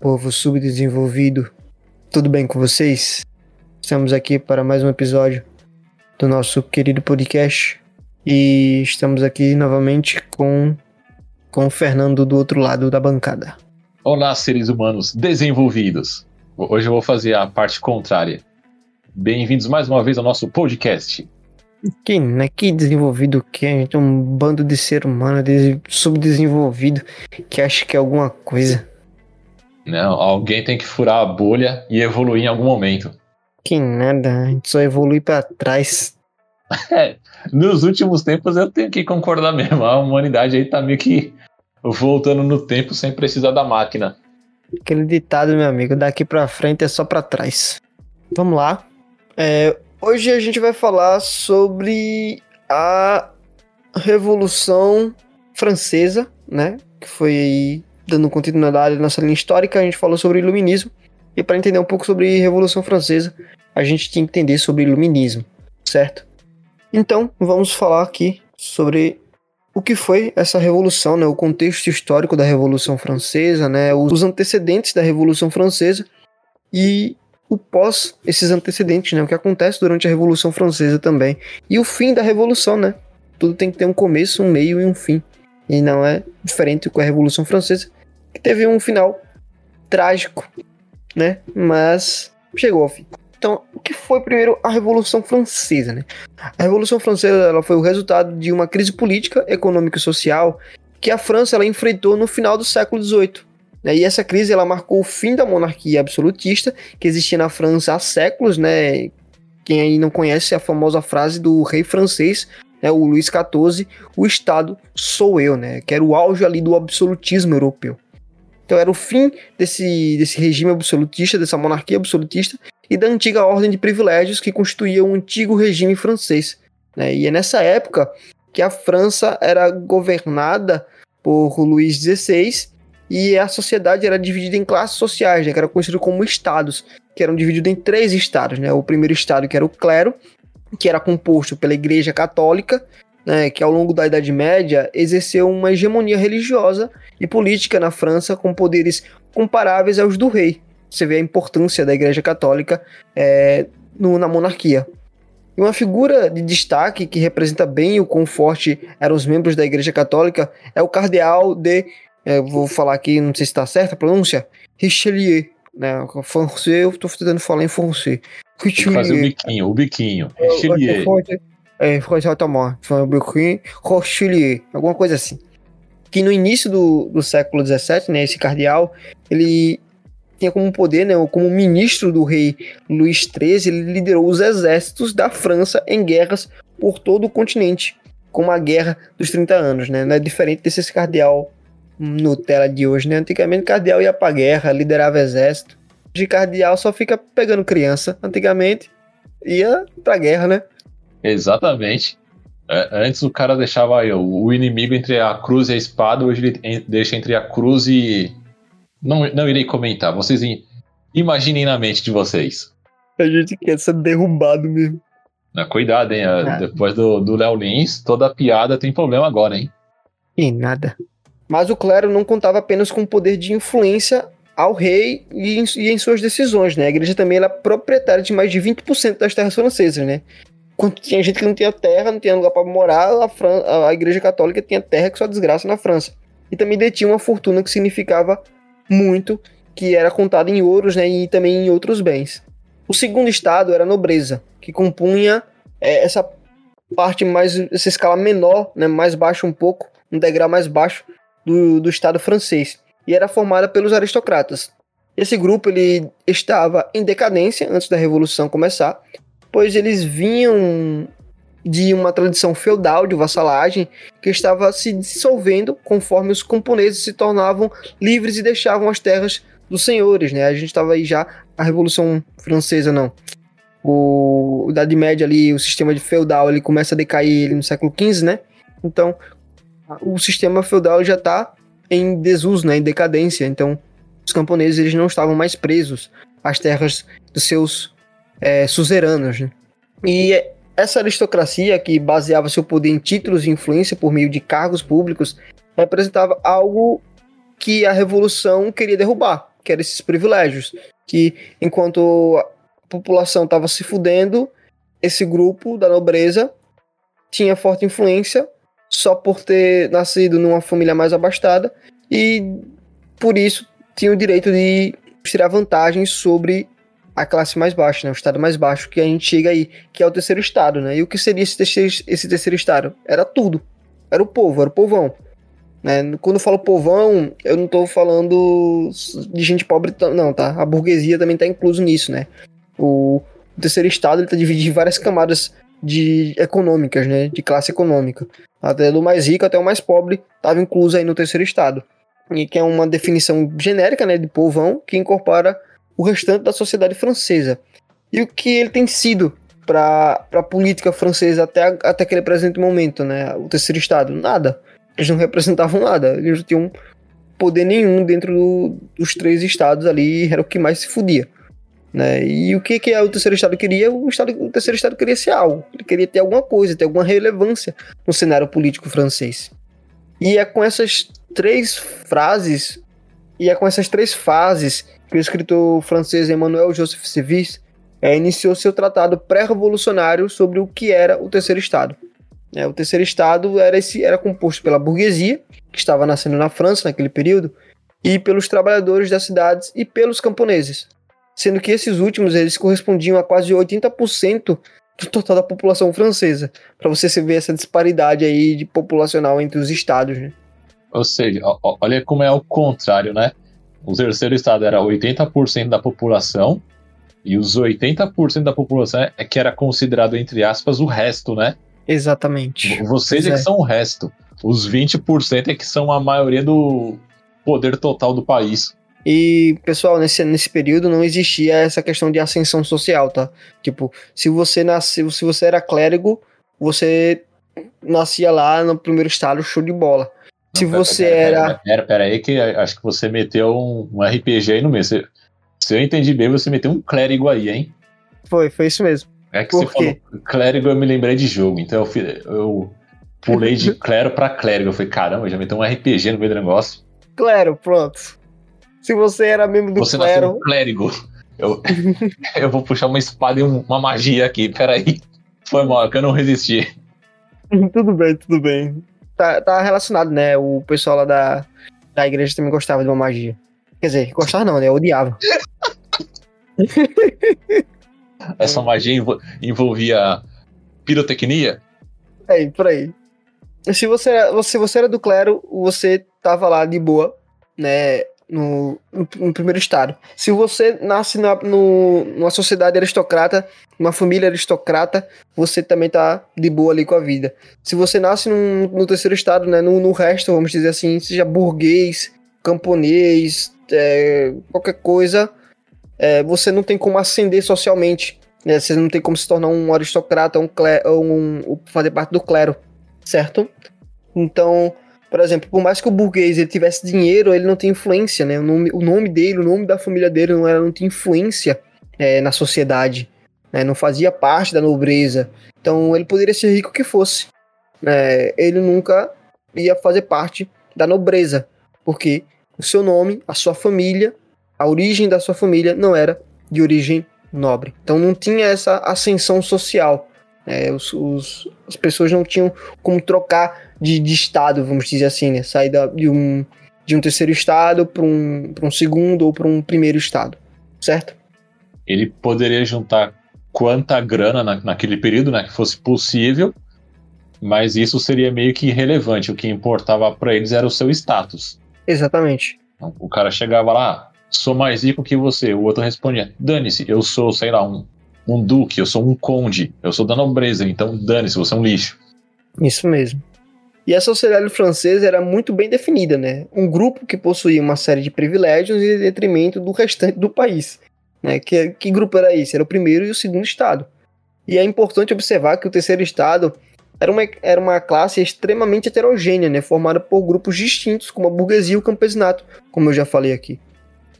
povo subdesenvolvido. Tudo bem com vocês? Estamos aqui para mais um episódio do nosso querido podcast e estamos aqui novamente com com o Fernando do outro lado da bancada. Olá, seres humanos desenvolvidos. Hoje eu vou fazer a parte contrária. Bem-vindos mais uma vez ao nosso podcast. Que, né? Que desenvolvido que é, a gente é um bando de ser humano de subdesenvolvido que acha que é alguma coisa. Não, alguém tem que furar a bolha e evoluir em algum momento. Que nada, a gente só evolui para trás. É, nos últimos tempos eu tenho que concordar mesmo. A humanidade aí tá meio que voltando no tempo sem precisar da máquina. Aquele ditado, meu amigo, daqui pra frente é só para trás. Vamos lá. É, hoje a gente vai falar sobre a Revolução Francesa, né? Que foi aí dando continuidade à nossa linha histórica, a gente falou sobre iluminismo. E para entender um pouco sobre Revolução Francesa, a gente tinha que entender sobre iluminismo, certo? Então, vamos falar aqui sobre o que foi essa revolução, né, o contexto histórico da Revolução Francesa, né, os antecedentes da Revolução Francesa e o pós esses antecedentes, né, o que acontece durante a Revolução Francesa também e o fim da Revolução, né? Tudo tem que ter um começo, um meio e um fim. E não é diferente com a Revolução Francesa, que teve um final trágico, né? Mas chegou ao fim. Então, o que foi primeiro a Revolução Francesa, né? A Revolução Francesa ela foi o resultado de uma crise política, econômica e social que a França ela enfrentou no final do século XVIII. Né? E essa crise ela marcou o fim da monarquia absolutista que existia na França há séculos, né? Quem aí não conhece a famosa frase do rei francês, né, o Luís XIV, o Estado sou eu, né? Que era o auge ali do absolutismo europeu. Então era o fim desse, desse regime absolutista, dessa monarquia absolutista e da antiga ordem de privilégios que constituía o antigo regime francês. Né? E é nessa época que a França era governada por Luís XVI e a sociedade era dividida em classes sociais, né? que eram conhecidas como estados, que eram divididos em três estados. Né? O primeiro estado que era o clero, que era composto pela Igreja Católica, né, que ao longo da Idade Média exerceu uma hegemonia religiosa e política na França com poderes comparáveis aos do rei. Você vê a importância da Igreja Católica é, no, na monarquia. E uma figura de destaque que representa bem o quão forte eram os membros da Igreja Católica é o cardeal de, é, vou falar aqui, não sei se está certa a pronúncia, Richelieu. Né, francês, eu estou tentando falar em francês. Richelieu. Fazer o biquinho, o biquinho. Richelieu. É, exatamente. Rochelier, alguma coisa assim. Que no início do, do século XVII, né, esse cardeal, ele tinha como poder, né, como ministro do rei Luís XIII, ele liderou os exércitos da França em guerras por todo o continente, como a Guerra dos 30 Anos, né? Não é diferente desse cardeal Nutella de hoje, né? Antigamente cardeal ia pra guerra, liderava exército. Hoje cardeal só fica pegando criança. Antigamente ia pra guerra, né? Exatamente. É, antes o cara deixava aí, o inimigo entre a cruz e a espada, hoje ele deixa entre a cruz e. Não, não irei comentar, vocês imaginem na mente de vocês. A gente quer ser derrubado mesmo. cuidado, hein? Ah. Depois do, do Léo Lins, toda piada tem problema agora, hein? E nada. Mas o clero não contava apenas com o poder de influência ao rei e em, e em suas decisões, né? A igreja também era proprietária de mais de 20% das terras francesas, né? Quando tinha gente que não tinha terra, não tinha lugar para morar, a, Fran a Igreja Católica tinha terra que só desgraça na França. E também detinha uma fortuna que significava muito, que era contada em ouros né, e também em outros bens. O segundo estado era a nobreza, que compunha é, essa parte mais, essa escala menor, né, mais baixa um pouco, um degrau mais baixo do, do estado francês, e era formada pelos aristocratas. Esse grupo ele estava em decadência antes da revolução começar, pois eles vinham de uma tradição feudal de vassalagem que estava se dissolvendo conforme os camponeses se tornavam livres e deixavam as terras dos senhores, né? A gente estava aí já a Revolução Francesa não. O Idade Média ali, o sistema de feudal, ele começa a decair no século XV, né? Então, o sistema feudal já está em desuso, né? Em decadência. Então, os camponeses eles não estavam mais presos às terras dos seus é, suzeranos. Né? E essa aristocracia, que baseava seu poder em títulos e influência por meio de cargos públicos, representava algo que a revolução queria derrubar, que eram esses privilégios. Que enquanto a população estava se fudendo, esse grupo da nobreza tinha forte influência só por ter nascido numa família mais abastada e por isso tinha o direito de tirar vantagens sobre a classe mais baixa, né? o estado mais baixo que a gente chega aí, que é o terceiro estado, né? E o que seria esse terceiro, esse terceiro estado? Era tudo. Era o povo, era o povão. Né? Quando eu falo povão, eu não estou falando de gente pobre, não, tá? A burguesia também está incluso nisso, né? O, o terceiro estado está dividido em várias camadas de econômicas, né? De classe econômica. Até do mais rico até o mais pobre estava incluso aí no terceiro estado. E que é uma definição genérica, né, de povão que incorpora o restante da sociedade francesa. E o que ele tem sido para a política francesa até, até aquele presente momento, né? O terceiro estado, nada. Eles não representavam nada, eles não tinham poder nenhum dentro do, dos três estados ali, era o que mais se fudia. Né? E o que, que o terceiro estado queria? O, estado, o terceiro estado queria ser algo, ele queria ter alguma coisa, ter alguma relevância no cenário político francês. E é com essas três frases, e é com essas três fases que o escritor francês Emmanuel Joseph Séville é, iniciou seu tratado pré-revolucionário sobre o que era o terceiro estado. É, o terceiro estado era, esse, era composto pela burguesia, que estava nascendo na França naquele período, e pelos trabalhadores das cidades e pelos camponeses, sendo que esses últimos eles correspondiam a quase 80% do total da população francesa, para você ver essa disparidade aí de populacional entre os estados, né? Ou seja, olha como é o contrário, né? O terceiro estado era 80% da população, e os 80% da população é que era considerado, entre aspas, o resto, né? Exatamente. Vocês é. é que são o resto. Os 20% é que são a maioria do poder total do país. E, pessoal, nesse, nesse período não existia essa questão de ascensão social, tá? Tipo, se você nasceu, se você era clérigo, você nascia lá no primeiro estado, show de bola. Se não, você pera, pera, era. Pera, pera, aí, que acho que você meteu um, um RPG aí no meio. Você, se eu entendi bem, você meteu um clérigo aí, hein? Foi, foi isso mesmo. É que Por você quê? falou clérigo, eu me lembrei de jogo, então eu, eu pulei de clero pra clérigo. Eu falei, caramba, já meteu um RPG no meio do negócio. Clero, pronto. Se você era membro do você clero. Você clérigo. Eu, eu vou puxar uma espada e uma magia aqui, peraí. Foi mal, que eu não resisti. tudo bem, tudo bem. Tá, tá relacionado, né? O pessoal lá da, da igreja também gostava de uma magia. Quer dizer, gostava não, né? Eu odiava. Essa magia envolvia pirotecnia? É, por aí. Se você, se você era do clero, você tava lá de boa, né? No, no, no primeiro estado. Se você nasce na, no, numa sociedade aristocrata, uma família aristocrata, você também tá de boa ali com a vida. Se você nasce no, no terceiro estado, né? No, no resto, vamos dizer assim, seja burguês, camponês, é, qualquer coisa, é, você não tem como ascender socialmente. Né? Você não tem como se tornar um aristocrata um, um, um fazer parte do clero, certo? Então, por exemplo, por mais que o burguês ele tivesse dinheiro, ele não tem influência, né? O nome, o nome dele, o nome da família dele não, era, não tinha influência é, na sociedade, né? não fazia parte da nobreza. Então, ele poderia ser rico que fosse. Né? Ele nunca ia fazer parte da nobreza, porque o seu nome, a sua família, a origem da sua família não era de origem nobre. Então não tinha essa ascensão social. É, os, os, as pessoas não tinham como trocar de, de estado, vamos dizer assim, né? Sair da, de, um, de um terceiro estado para um, um segundo ou para um primeiro estado, certo? Ele poderia juntar quanta grana na, naquele período, né, que fosse possível, mas isso seria meio que irrelevante. O que importava para eles era o seu status. Exatamente. Então, o cara chegava lá, sou mais rico que você. O outro respondia, dane-se, eu sou, sei lá, um, um duque, eu sou um conde, eu sou da nobreza, então dane-se, você é um lixo. Isso mesmo. E a sociedade francesa era muito bem definida, né? Um grupo que possuía uma série de privilégios em detrimento do restante do país. Né? Que, que grupo era esse? Era o primeiro e o segundo estado. E é importante observar que o terceiro estado era uma, era uma classe extremamente heterogênea, né, formada por grupos distintos, como a burguesia e o campesinato, como eu já falei aqui.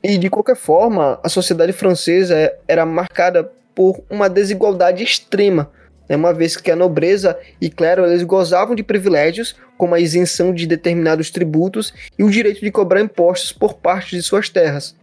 E de qualquer forma, a sociedade francesa era marcada por uma desigualdade extrema, né, uma vez que a nobreza e clero eles gozavam de privilégios, como a isenção de determinados tributos e o direito de cobrar impostos por parte de suas terras.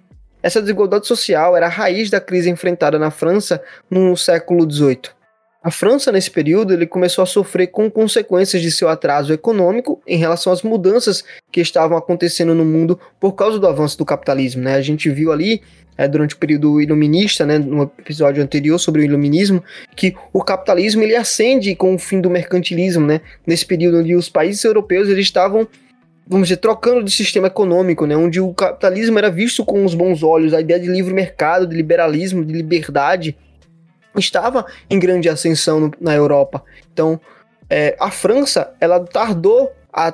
essa desigualdade social era a raiz da crise enfrentada na França no século XVIII. A França, nesse período, ele começou a sofrer com consequências de seu atraso econômico em relação às mudanças que estavam acontecendo no mundo por causa do avanço do capitalismo. Né? A gente viu ali, é, durante o período iluminista, né, no episódio anterior sobre o iluminismo, que o capitalismo ele ascende com o fim do mercantilismo. Né? Nesse período onde os países europeus eles estavam vamos dizer, trocando de sistema econômico, né, onde o capitalismo era visto com os bons olhos, a ideia de livre mercado, de liberalismo, de liberdade, estava em grande ascensão no, na Europa. Então, é, a França, ela tardou a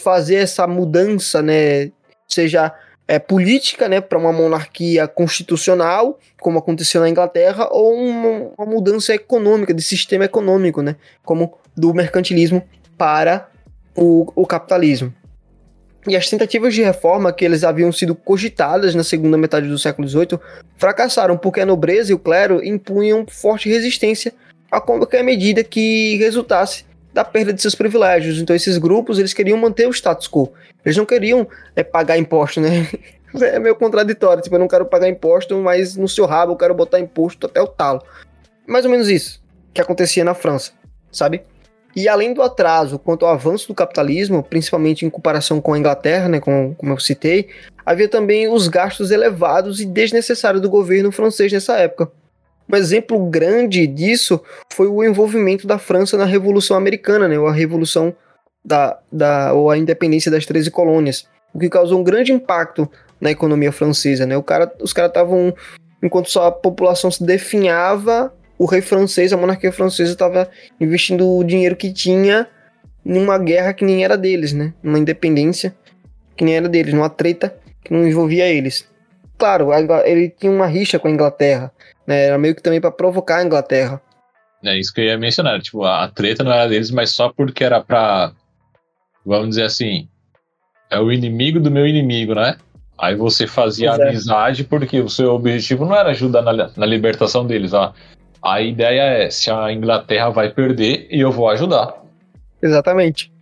fazer essa mudança, né, seja é, política, né, para uma monarquia constitucional, como aconteceu na Inglaterra, ou uma, uma mudança econômica, de sistema econômico, né, como do mercantilismo para o, o capitalismo. E as tentativas de reforma que eles haviam sido cogitadas na segunda metade do século XVIII fracassaram porque a nobreza e o clero impunham forte resistência a qualquer medida que resultasse da perda de seus privilégios. Então esses grupos eles queriam manter o status quo. Eles não queriam é, pagar imposto, né? É meio contraditório. Tipo, eu não quero pagar imposto, mas no seu rabo eu quero botar imposto até o talo. Mais ou menos isso que acontecia na França, sabe? E além do atraso quanto ao avanço do capitalismo, principalmente em comparação com a Inglaterra, né, como, eu citei, havia também os gastos elevados e desnecessários do governo francês nessa época. Um exemplo grande disso foi o envolvimento da França na Revolução Americana, né, ou a Revolução da, da, ou a independência das 13 colônias, o que causou um grande impacto na economia francesa. Né? O cara, os caras estavam, enquanto só a população se definhava, o rei francês, a monarquia francesa, estava investindo o dinheiro que tinha numa guerra que nem era deles, né? Numa independência que nem era deles, numa treta que não envolvia eles. Claro, ele tinha uma rixa com a Inglaterra, né? Era meio que também para provocar a Inglaterra. É isso que eu ia mencionar, tipo, a treta não era deles, mas só porque era pra, vamos dizer assim, é o inimigo do meu inimigo, né? Aí você fazia amizade porque o seu objetivo não era ajudar na, na libertação deles, ó. A ideia é se a Inglaterra vai perder e eu vou ajudar. Exatamente.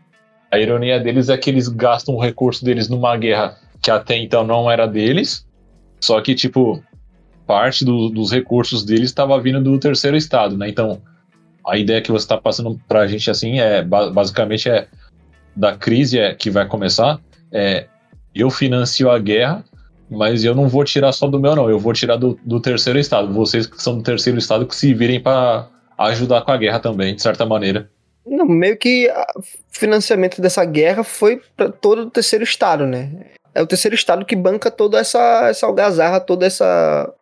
A ironia deles é que eles gastam o recurso deles numa guerra que até então não era deles, só que, tipo, parte do, dos recursos deles estava vindo do terceiro estado, né? Então, a ideia que você está passando para a gente, assim, é basicamente é da crise é, que vai começar, é eu financio a guerra mas eu não vou tirar só do meu, não. Eu vou tirar do, do terceiro estado. Vocês que são do terceiro estado que se virem para ajudar com a guerra também, de certa maneira. Não, meio que o financiamento dessa guerra foi para todo o terceiro estado, né? É o terceiro estado que banca toda essa, essa algazarra, toda essa,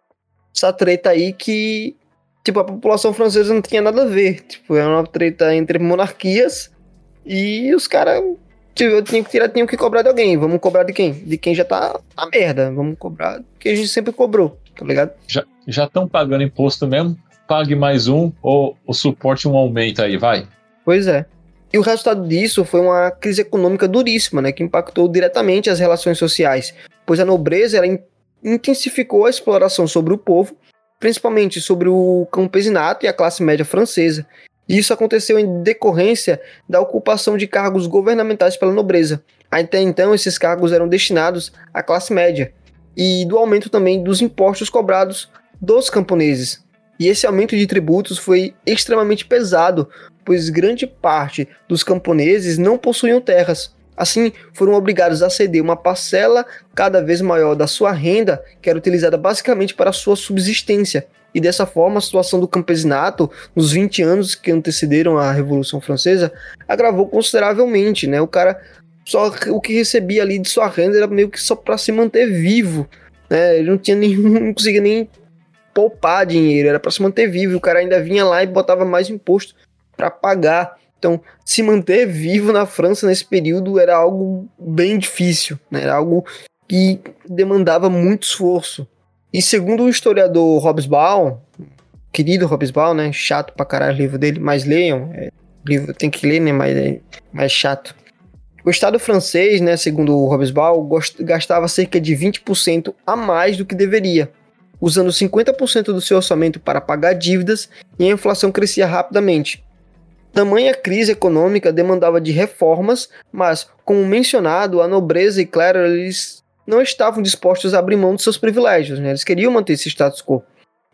essa treta aí que, tipo, a população francesa não tinha nada a ver. Tipo, é uma treta entre monarquias e os caras eu tinha que tirar, tinha que cobrar de alguém. Vamos cobrar de quem? De quem já tá na merda. Vamos cobrar que a gente sempre cobrou, tá ligado? Já estão pagando imposto mesmo? Pague mais um ou o suporte um aumenta aí, vai. Pois é. E o resultado disso foi uma crise econômica duríssima, né, que impactou diretamente as relações sociais, pois a nobreza ela intensificou a exploração sobre o povo, principalmente sobre o campesinato e a classe média francesa, isso aconteceu em decorrência da ocupação de cargos governamentais pela nobreza. Até então, esses cargos eram destinados à classe média e do aumento também dos impostos cobrados dos camponeses. E esse aumento de tributos foi extremamente pesado, pois grande parte dos camponeses não possuíam terras. Assim, foram obrigados a ceder uma parcela cada vez maior da sua renda, que era utilizada basicamente para sua subsistência, e dessa forma a situação do campesinato nos 20 anos que antecederam a Revolução Francesa agravou consideravelmente, né? O cara só o que recebia ali de sua renda era meio que só para se manter vivo, né? Ele não tinha nenhum, não conseguia nem poupar dinheiro, era para se manter vivo. O cara ainda vinha lá e botava mais imposto para pagar. Então, se manter vivo na França nesse período era algo bem difícil, né? Era algo que demandava muito esforço. E segundo o historiador Hobsbawm, querido Hobsbawm, né? Chato pra caralho o livro dele, mas leiam. É, livro tem que ler, né? Mas é mais chato. O Estado francês, né, segundo o Hobsbawm, gastava cerca de 20% a mais do que deveria, usando 50% do seu orçamento para pagar dívidas e a inflação crescia rapidamente. Tamanha crise econômica demandava de reformas, mas, como mencionado, a nobreza e clero eles não estavam dispostos a abrir mão de seus privilégios, né? Eles queriam manter esse status quo.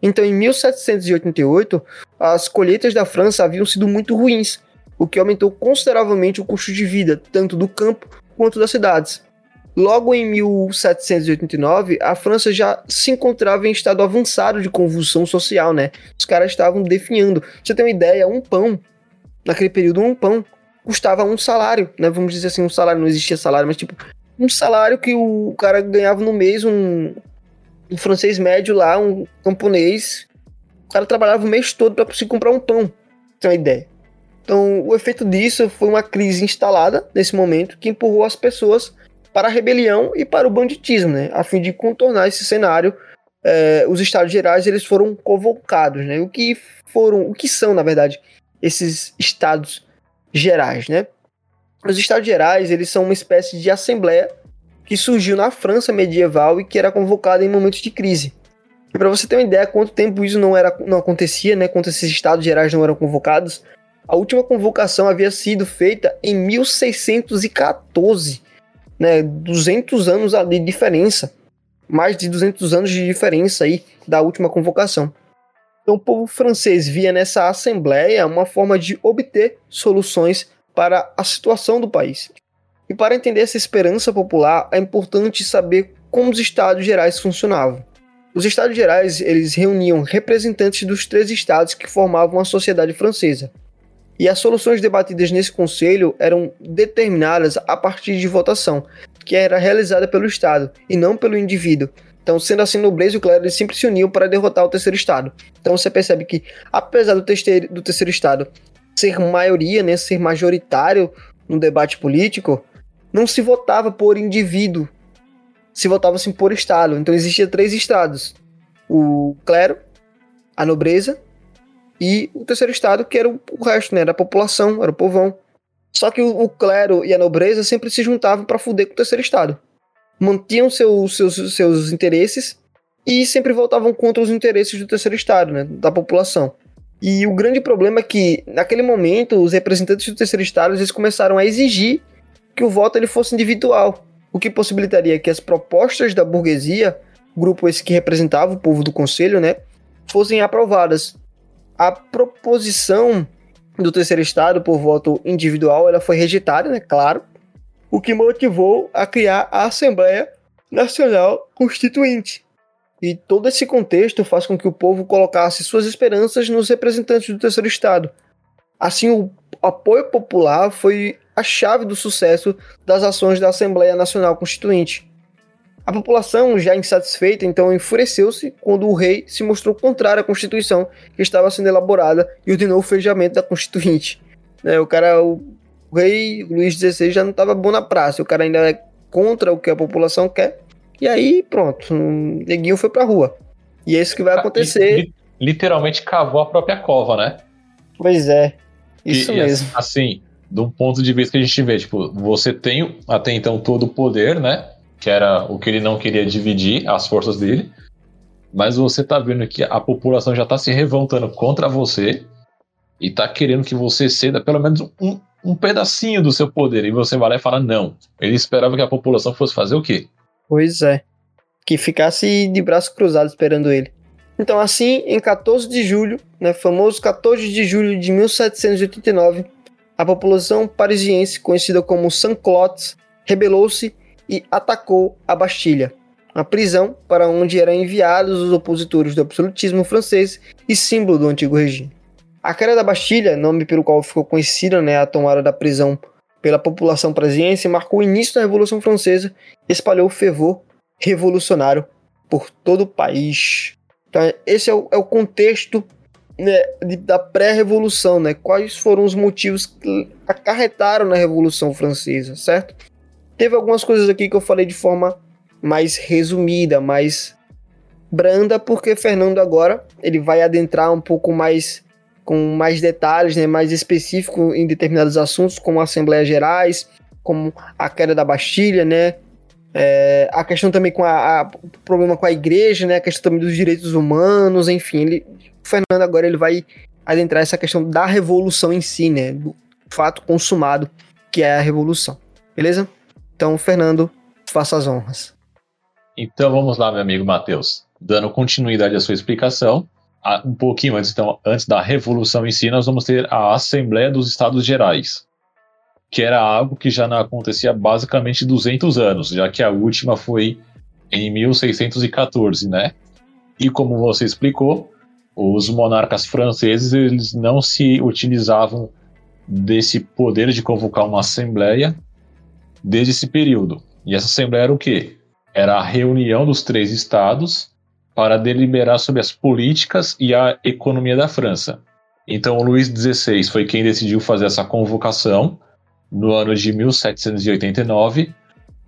Então, em 1788, as colheitas da França haviam sido muito ruins, o que aumentou consideravelmente o custo de vida, tanto do campo quanto das cidades. Logo em 1789, a França já se encontrava em estado avançado de convulsão social, né? Os caras estavam definhando. Você tem uma ideia, um pão, naquele período, um pão custava um salário, né? Vamos dizer assim, um salário, não existia salário, mas tipo, um salário que o cara ganhava no mês, um, um francês médio lá, um camponês, o cara trabalhava o mês todo para conseguir comprar um pão, tem uma ideia. Então, o efeito disso foi uma crise instalada nesse momento que empurrou as pessoas para a rebelião e para o banditismo, né? A fim de contornar esse cenário, é, os estados gerais eles foram convocados, né? O que foram, o que são, na verdade, esses estados gerais, né? Os estados gerais, eles são uma espécie de assembleia que surgiu na França medieval e que era convocada em momentos de crise. Para você ter uma ideia quanto tempo isso não era não acontecia, né? Quanto esses estados gerais não eram convocados, a última convocação havia sido feita em 1614, né? 200 anos de diferença. Mais de 200 anos de diferença aí da última convocação. Então, o povo francês via nessa assembleia uma forma de obter soluções para a situação do país. E para entender essa esperança popular, é importante saber como os estados gerais funcionavam. Os estados gerais eles reuniam representantes dos três estados que formavam a sociedade francesa. E as soluções debatidas nesse conselho eram determinadas a partir de votação, que era realizada pelo Estado e não pelo indivíduo, então, sendo assim, nobreza e o clero sempre se uniam para derrotar o terceiro estado. Então você percebe que, apesar do terceiro, do terceiro estado ser maioria, né, ser majoritário no debate político, não se votava por indivíduo, se votava assim por estado. Então existia três estados: o clero, a nobreza e o terceiro estado, que era o, o resto, né, era a população, era o povão. Só que o, o clero e a nobreza sempre se juntavam para fuder com o terceiro estado mantinham seu, seus, seus interesses e sempre voltavam contra os interesses do terceiro estado, né, da população. E o grande problema é que, naquele momento, os representantes do terceiro estado eles começaram a exigir que o voto ele fosse individual, o que possibilitaria que as propostas da burguesia, grupo esse que representava o povo do conselho, né, fossem aprovadas. A proposição do terceiro estado por voto individual ela foi rejeitada, né, claro, o que motivou a criar a Assembleia Nacional Constituinte. E todo esse contexto faz com que o povo colocasse suas esperanças nos representantes do terceiro Estado. Assim, o apoio popular foi a chave do sucesso das ações da Assembleia Nacional Constituinte. A população, já insatisfeita, então enfureceu-se quando o rei se mostrou contrário à Constituição que estava sendo elaborada e ordenou o fechamento da Constituinte. É, o cara, o o rei Luís XVI já não estava bom na praça, o cara ainda é contra o que a população quer. E aí, pronto, o neguinho foi pra rua. E é isso que vai acontecer. Literalmente cavou a própria cova, né? Pois é. Isso e, mesmo. E assim, um ponto de vista que a gente vê, tipo, você tem até então todo o poder, né? Que era o que ele não queria dividir, as forças dele. Mas você tá vendo que a população já tá se revoltando contra você e tá querendo que você ceda pelo menos um, um pedacinho do seu poder e você vai lá e fala não. Ele esperava que a população fosse fazer o quê? Pois é. Que ficasse de braço cruzado esperando ele. Então, assim, em 14 de julho, né, famoso 14 de julho de 1789, a população parisiense, conhecida como Saint-Clotes, rebelou-se e atacou a Bastilha, a prisão para onde eram enviados os opositores do absolutismo francês e símbolo do antigo regime. A queda da Bastilha, nome pelo qual ficou conhecida né, a tomada da prisão pela população parisiense, marcou o início da Revolução Francesa e espalhou o fervor revolucionário por todo o país. Então, esse é o, é o contexto né, de, da pré-revolução, né? Quais foram os motivos que acarretaram na Revolução Francesa, certo? Teve algumas coisas aqui que eu falei de forma mais resumida, mais branda, porque Fernando agora ele vai adentrar um pouco mais com mais detalhes, né, mais específico em determinados assuntos, como Assembleias Gerais, como a queda da Bastilha, né, é, a questão também com a, a, o problema com a igreja, né, a questão também dos direitos humanos, enfim, ele, o Fernando agora ele vai adentrar essa questão da revolução em si, né, do fato consumado que é a revolução, beleza? Então, Fernando, faça as honras. Então vamos lá, meu amigo Matheus. Dando continuidade à sua explicação, um pouquinho antes, então, antes da Revolução em si, nós vamos ter a Assembleia dos Estados Gerais, que era algo que já não acontecia basicamente 200 anos, já que a última foi em 1614, né? E como você explicou, os monarcas franceses eles não se utilizavam desse poder de convocar uma assembleia desde esse período. E essa assembleia era o quê? Era a reunião dos três estados para deliberar sobre as políticas e a economia da França. Então, Luís XVI foi quem decidiu fazer essa convocação no ano de 1789,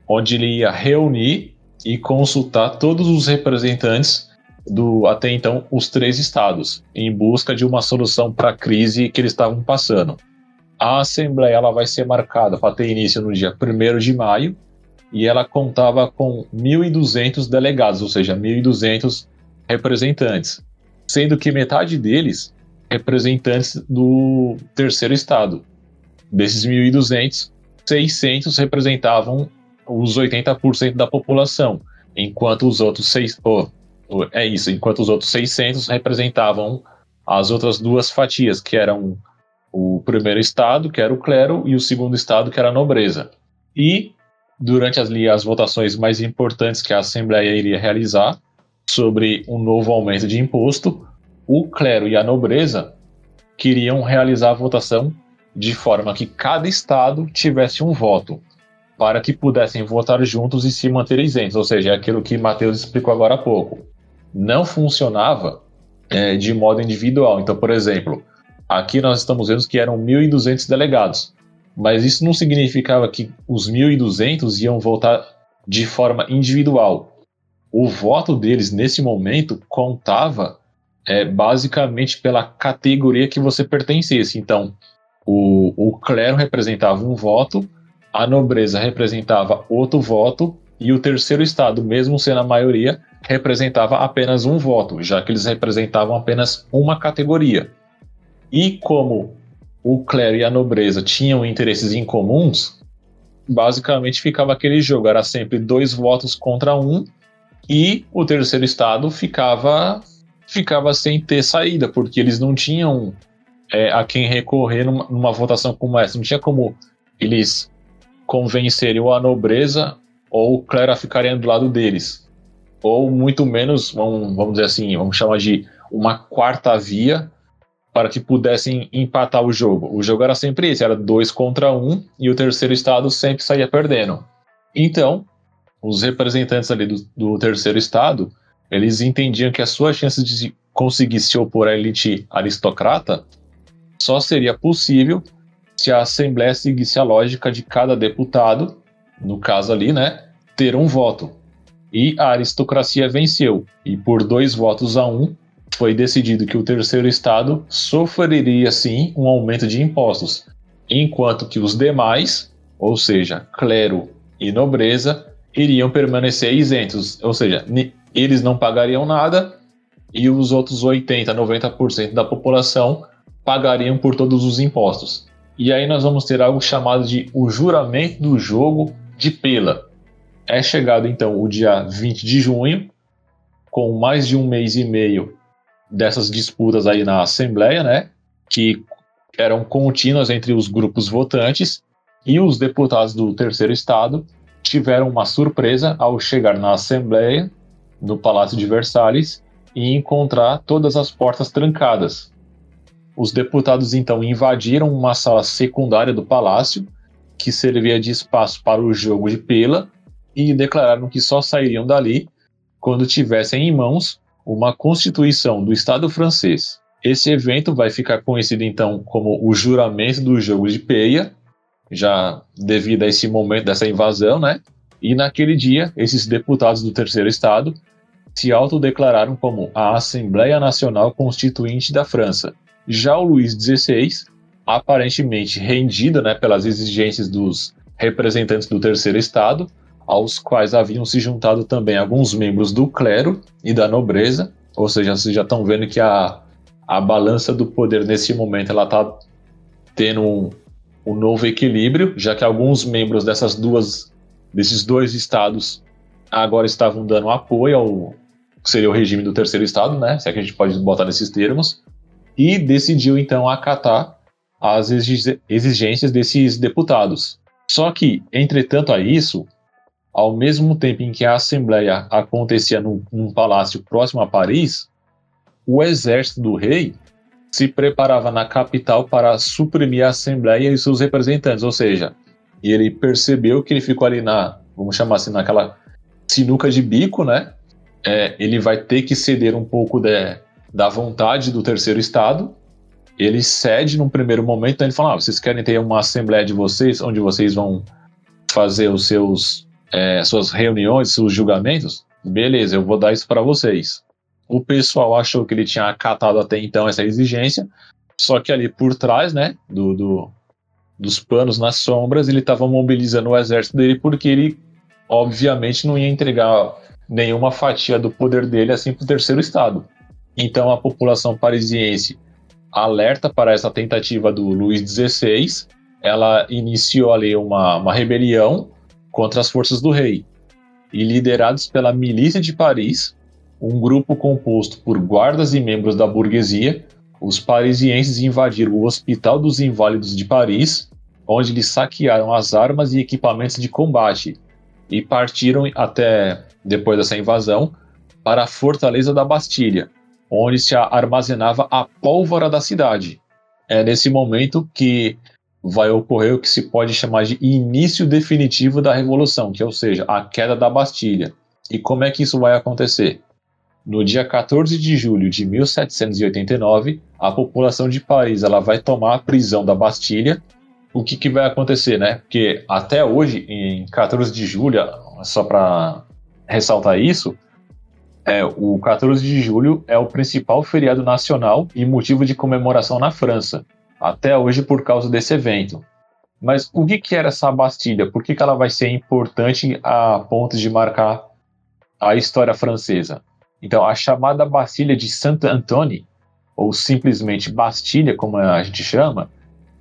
onde ele ia reunir e consultar todos os representantes do até então os três estados, em busca de uma solução para a crise que eles estavam passando. A assembleia ela vai ser marcada para ter início no dia 1 de maio e ela contava com 1.200 delegados, ou seja, 1.200 representantes, sendo que metade deles representantes do terceiro estado. Desses 1.200, 600 representavam os 80% da população, enquanto os outros seis, oh, é isso, enquanto os outros 600 representavam as outras duas fatias, que eram o primeiro estado, que era o clero, e o segundo estado, que era a nobreza. E durante as, as votações mais importantes que a Assembleia iria realizar sobre um novo aumento de imposto, o clero e a nobreza queriam realizar a votação de forma que cada estado tivesse um voto, para que pudessem votar juntos e se manter isentos, ou seja, é aquilo que Mateus explicou agora há pouco. Não funcionava é, de modo individual. Então, por exemplo, aqui nós estamos vendo que eram 1.200 delegados, mas isso não significava que os 1.200 iam votar de forma individual. O voto deles nesse momento contava é, basicamente pela categoria que você pertencesse. Então, o, o clero representava um voto, a nobreza representava outro voto e o terceiro estado, mesmo sendo a maioria, representava apenas um voto, já que eles representavam apenas uma categoria. E como o clero e a nobreza tinham interesses em comuns, basicamente ficava aquele jogo, era sempre dois votos contra um, e o terceiro estado ficava ficava sem ter saída, porque eles não tinham é, a quem recorrer numa, numa, votação como essa. Não tinha como eles convencerem a nobreza ou o clero a ficarem do lado deles. Ou muito menos, vamos, vamos dizer assim, vamos chamar de uma quarta via para que pudessem empatar o jogo. O jogo era sempre esse, era dois contra um e o terceiro estado sempre saía perdendo. Então, os representantes ali do, do terceiro estado, eles entendiam que a sua chance de conseguir se opor à elite aristocrata só seria possível se a Assembleia seguisse a lógica de cada deputado, no caso ali, né, ter um voto. E a aristocracia venceu, e por dois votos a um, foi decidido que o terceiro estado sofreria sim um aumento de impostos, enquanto que os demais, ou seja, clero e nobreza, iriam permanecer isentos, ou seja, eles não pagariam nada e os outros 80, 90% da população pagariam por todos os impostos. E aí nós vamos ter algo chamado de o juramento do jogo de Pela. É chegado então o dia 20 de junho, com mais de um mês e meio dessas disputas aí na Assembleia, né? Que eram contínuas entre os grupos votantes e os deputados do terceiro estado tiveram uma surpresa ao chegar na Assembleia, no Palácio de Versalhes, e encontrar todas as portas trancadas, os deputados então invadiram uma sala secundária do palácio, que servia de espaço para o jogo de pela, e declararam que só sairiam dali quando tivessem em mãos uma constituição do Estado francês. Esse evento vai ficar conhecido então como o juramento do jogo de peia, já devido a esse momento dessa invasão, né? E naquele dia, esses deputados do terceiro estado se autodeclararam como a Assembleia Nacional Constituinte da França, já o Luís XVI, aparentemente rendido né, pelas exigências dos representantes do terceiro estado, aos quais haviam se juntado também alguns membros do clero e da nobreza, ou seja, vocês já estão vendo que a, a balança do poder nesse momento ela está tendo um, um novo equilíbrio, já que alguns membros dessas duas desses dois estados agora estavam dando apoio ao que seria o regime do terceiro estado, né? Se é que a gente pode botar nesses termos, e decidiu então acatar as exigências desses deputados. Só que, entretanto a isso, ao mesmo tempo em que a Assembleia acontecia num, num palácio próximo a Paris, o exército do rei se preparava na capital para suprimir a Assembleia e seus representantes, ou seja, ele percebeu que ele ficou ali na, vamos chamar assim, naquela sinuca de bico, né? É, ele vai ter que ceder um pouco de, da vontade do terceiro estado. Ele cede num primeiro momento, então ele fala: ah, vocês querem ter uma assembleia de vocês, onde vocês vão fazer os seus é, suas reuniões, seus julgamentos? Beleza, eu vou dar isso para vocês. O pessoal achou que ele tinha acatado até então essa exigência, só que ali por trás, né, do, do dos panos nas sombras, ele estava mobilizando o exército dele porque ele, obviamente, não ia entregar nenhuma fatia do poder dele assim para o terceiro estado. Então a população parisiense alerta para essa tentativa do Luís XVI, ela iniciou ali uma, uma rebelião contra as forças do rei. E liderados pela milícia de Paris, um grupo composto por guardas e membros da burguesia, os parisienses invadiram o Hospital dos Inválidos de Paris, onde eles saquearam as armas e equipamentos de combate e partiram até depois dessa invasão para a fortaleza da Bastilha, onde se armazenava a pólvora da cidade. É nesse momento que vai ocorrer o que se pode chamar de início definitivo da revolução, que é, ou seja, a queda da Bastilha. E como é que isso vai acontecer? No dia 14 de julho de 1789, a população de Paris ela vai tomar a prisão da Bastilha. O que, que vai acontecer, né? Porque até hoje, em 14 de julho, só para ressaltar isso, é, o 14 de julho é o principal feriado nacional e motivo de comemoração na França, até hoje por causa desse evento. Mas o que, que era essa Bastilha? Por que, que ela vai ser importante a ponto de marcar a história francesa? Então, a chamada Bastilha de Saint-Antoine, ou simplesmente Bastilha, como a gente chama,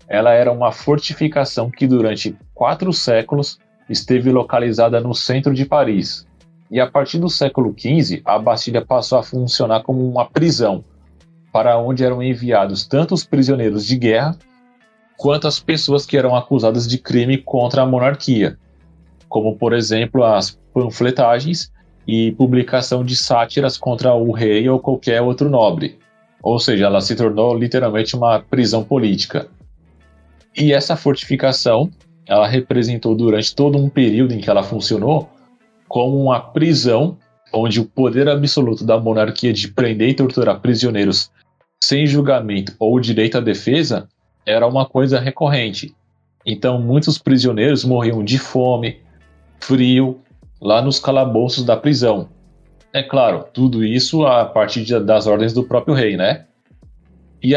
ela era uma fortificação que durante quatro séculos esteve localizada no centro de Paris, e a partir do século XV, a Bastilha passou a funcionar como uma prisão, para onde eram enviados tanto os prisioneiros de guerra quanto as pessoas que eram acusadas de crime contra a monarquia, como por exemplo as panfletagens e publicação de sátiras contra o rei ou qualquer outro nobre. Ou seja, ela se tornou literalmente uma prisão política. E essa fortificação, ela representou durante todo um período em que ela funcionou como uma prisão onde o poder absoluto da monarquia de prender e torturar prisioneiros sem julgamento ou direito à defesa era uma coisa recorrente. Então, muitos prisioneiros morriam de fome, frio, lá nos calabouços da prisão. É claro, tudo isso a partir de, das ordens do próprio rei, né? E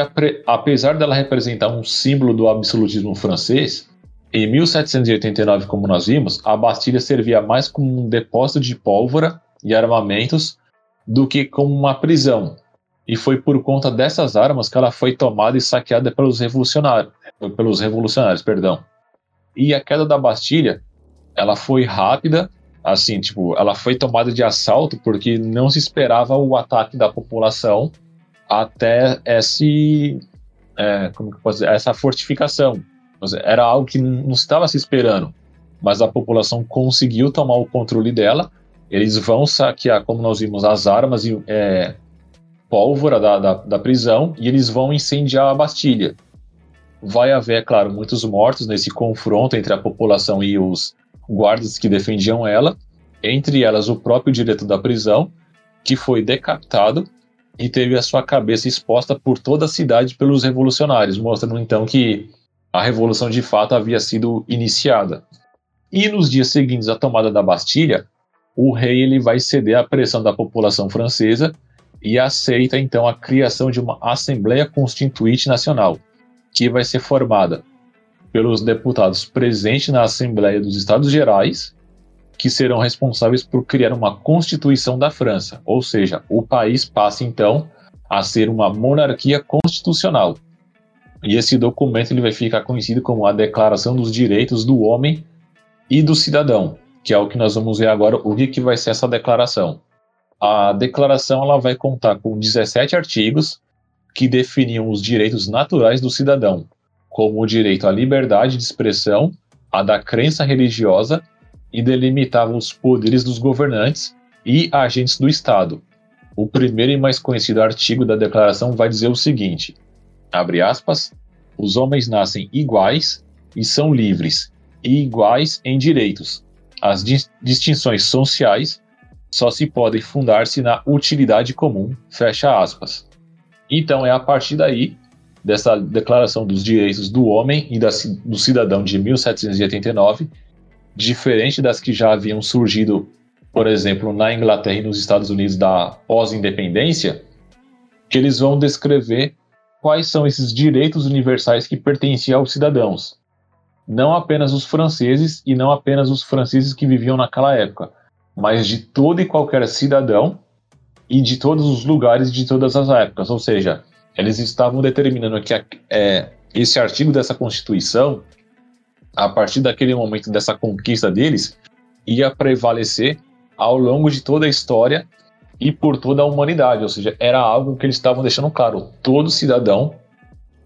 apesar dela representar um símbolo do absolutismo francês, em 1789, como nós vimos, a Bastilha servia mais como um depósito de pólvora e armamentos do que como uma prisão. E foi por conta dessas armas que ela foi tomada e saqueada pelos revolucionários, pelos revolucionários, perdão. E a queda da Bastilha, ela foi rápida, assim, tipo, ela foi tomada de assalto porque não se esperava o ataque da população até esse, é, como que posso dizer, essa fortificação era algo que não estava se esperando, mas a população conseguiu tomar o controle dela. Eles vão saquear, como nós vimos, as armas e é, pólvora da, da, da prisão e eles vão incendiar a Bastilha. Vai haver, é claro, muitos mortos nesse confronto entre a população e os guardas que defendiam ela, entre elas o próprio diretor da prisão, que foi decapitado e teve a sua cabeça exposta por toda a cidade pelos revolucionários, mostrando então que a revolução de fato havia sido iniciada. E nos dias seguintes à tomada da Bastilha, o rei ele vai ceder à pressão da população francesa e aceita então a criação de uma Assembleia Constituinte Nacional, que vai ser formada pelos deputados presentes na Assembleia dos Estados Gerais, que serão responsáveis por criar uma Constituição da França, ou seja, o país passa então a ser uma monarquia constitucional, e esse documento ele vai ficar conhecido como a Declaração dos Direitos do Homem e do Cidadão. que é o que nós vamos ver agora, o que, que vai ser essa declaração. A declaração ela vai contar com 17 artigos que definiam os direitos naturais do cidadão, como o direito à liberdade de expressão, a da crença religiosa e delimitavam os poderes dos governantes e agentes do Estado. O primeiro e mais conhecido artigo da declaração vai dizer o seguinte: abre aspas, os homens nascem iguais e são livres, e iguais em direitos. As distinções sociais só se podem fundar-se na utilidade comum, fecha aspas. Então é a partir daí, dessa Declaração dos Direitos do Homem e da, do Cidadão de 1789, diferente das que já haviam surgido, por exemplo, na Inglaterra e nos Estados Unidos da pós-independência, que eles vão descrever quais são esses direitos universais que pertenciam aos cidadãos. Não apenas os franceses e não apenas os franceses que viviam naquela época, mas de todo e qualquer cidadão e de todos os lugares de todas as épocas. Ou seja, eles estavam determinando que é, esse artigo dessa Constituição, a partir daquele momento dessa conquista deles, ia prevalecer ao longo de toda a história e por toda a humanidade. Ou seja, era algo que eles estavam deixando claro: todo cidadão,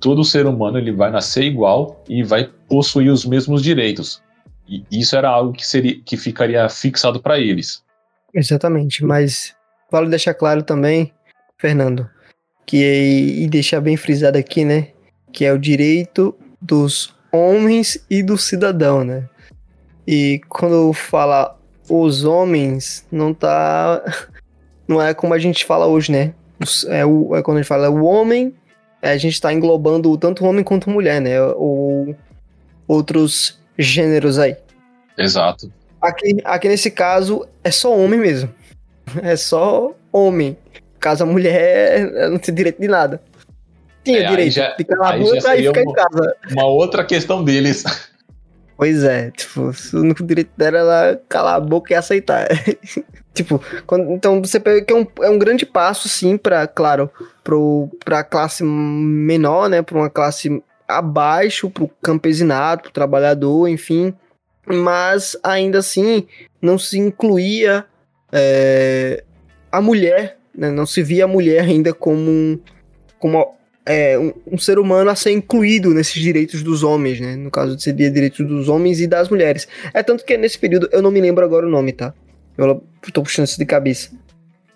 todo ser humano, ele vai nascer igual e vai possuir os mesmos direitos. E isso era algo que seria que ficaria fixado para eles. Exatamente, mas Vale deixar claro também, Fernando, que e deixar bem frisado aqui, né, que é o direito dos homens e do cidadão, né? E quando fala os homens, não tá não é como a gente fala hoje, né? É, o, é quando a gente fala o homem, a gente está englobando tanto homem quanto mulher, né? Ou outros gêneros aí. Exato. Aqui, aqui nesse caso é só homem mesmo. É só homem. Caso a mulher não tem direito de nada. Tinha é, direito já, de calar a boca e ficar uma, em casa. Uma outra questão deles. Pois é, tipo, o único direito dela era calar a boca e aceitar. tipo, quando, então você pega que é um, é um grande passo, sim, para claro, pro, pra classe menor, né, pra uma classe abaixo, pro campesinato, pro trabalhador, enfim. Mas ainda assim, não se incluía é, a mulher, né, não se via a mulher ainda como um, como, é, um, um, ser humano a ser incluído nesses direitos dos homens, né? No caso, seria direitos dos homens e das mulheres. É tanto que nesse período, eu não me lembro agora o nome, tá? Eu tô puxando isso de cabeça.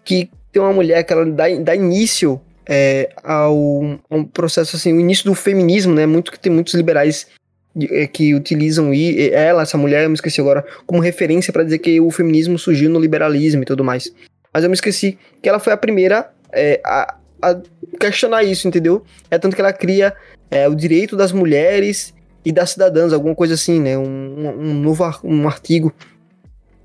Que tem uma mulher que ela dá, dá início é, ao processo assim, o início do feminismo, né? Muito que tem muitos liberais é, que utilizam e ela, essa mulher, eu me esqueci agora, como referência para dizer que o feminismo surgiu no liberalismo e tudo mais. Mas eu me esqueci que ela foi a primeira é, a, a, questionar isso, entendeu? É tanto que ela cria é, o direito das mulheres e das cidadãs, alguma coisa assim, né? Um, um novo um artigo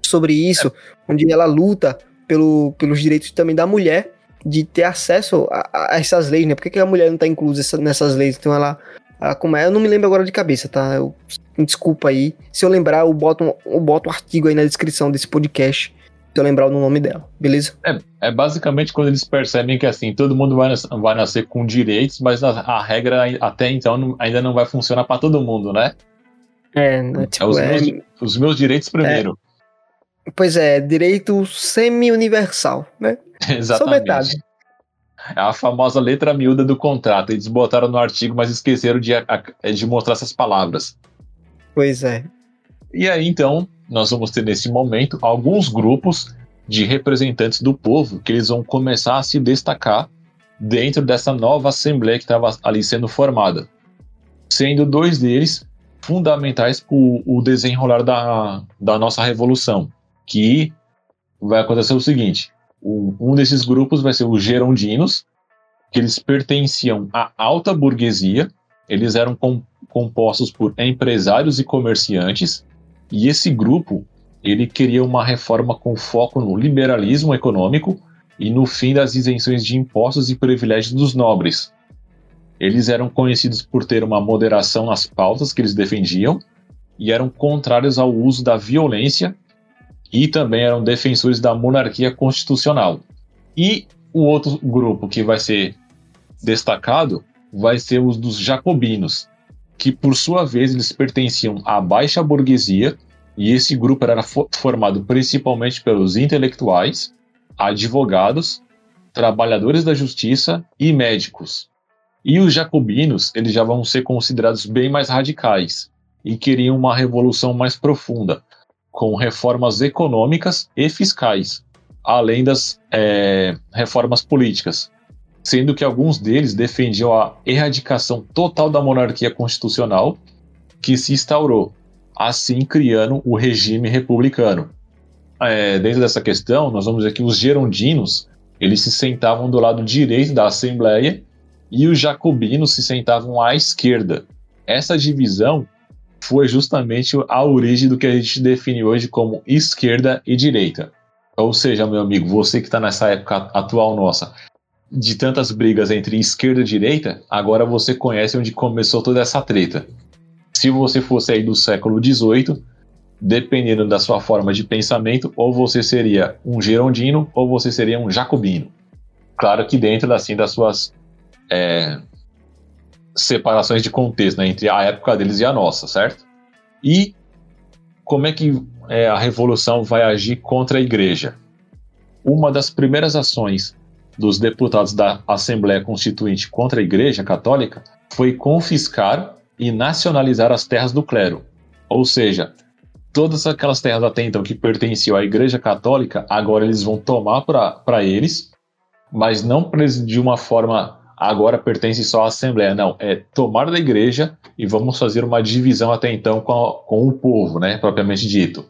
sobre isso, onde ela luta pelo, pelos direitos também da mulher de ter acesso a, a essas leis, né? Por que, que a mulher não está inclusa nessas leis? Então ela ah, como é? Eu não me lembro agora de cabeça, tá? Eu, desculpa aí. Se eu lembrar, eu boto, um, eu boto um artigo aí na descrição desse podcast. Se eu lembrar o nome dela, beleza? É, é basicamente quando eles percebem que assim, todo mundo vai, vai nascer com direitos, mas a, a regra até então não, ainda não vai funcionar para todo mundo, né? É, né, tipo, é os, é, meus, os meus direitos primeiro. É, pois é, direito semi-universal, né? Exatamente. Só metade. É a famosa letra miúda do contrato. Eles botaram no artigo, mas esqueceram de, de mostrar essas palavras. Pois é. E aí, então, nós vamos ter nesse momento alguns grupos de representantes do povo que eles vão começar a se destacar dentro dessa nova assembleia que estava ali sendo formada. Sendo dois deles fundamentais para o desenrolar da, da nossa revolução. Que vai acontecer o seguinte: um desses grupos vai ser os gerondinos, que eles pertenciam à alta burguesia, eles eram com, compostos por empresários e comerciantes, e esse grupo ele queria uma reforma com foco no liberalismo econômico e no fim das isenções de impostos e privilégios dos nobres. Eles eram conhecidos por ter uma moderação nas pautas que eles defendiam e eram contrários ao uso da violência e também eram defensores da monarquia constitucional. E o outro grupo que vai ser destacado vai ser os dos jacobinos, que por sua vez eles pertenciam à baixa burguesia E esse grupo era formado principalmente pelos intelectuais, advogados, trabalhadores da justiça e médicos. E os jacobinos, eles já vão ser considerados bem mais radicais e queriam uma revolução mais profunda, com reformas econômicas e fiscais, além das é, reformas políticas, sendo que alguns deles defendiam a erradicação total da monarquia constitucional que se instaurou, assim criando o regime republicano. É, dentro dessa questão, nós vamos ver que os gerondinos eles se sentavam do lado direito da Assembleia e os jacobinos se sentavam à esquerda. Essa divisão foi justamente a origem do que a gente define hoje como esquerda e direita. Ou seja, meu amigo, você que está nessa época atual nossa, de tantas brigas entre esquerda e direita, agora você conhece onde começou toda essa treta. Se você fosse aí do século XVIII, dependendo da sua forma de pensamento, ou você seria um gerondino ou você seria um jacobino. Claro que dentro assim das suas é, separações de contexto né, entre a época deles e a nossa, certo? E como é que é, a revolução vai agir contra a igreja? Uma das primeiras ações dos deputados da Assembleia Constituinte contra a Igreja Católica foi confiscar e nacionalizar as terras do clero. Ou seja, todas aquelas terras até então que pertenciam à Igreja Católica, agora eles vão tomar para eles, mas não de uma forma agora pertence só à Assembleia. Não, é tomar da igreja e vamos fazer uma divisão até então com, a, com o povo, né, propriamente dito.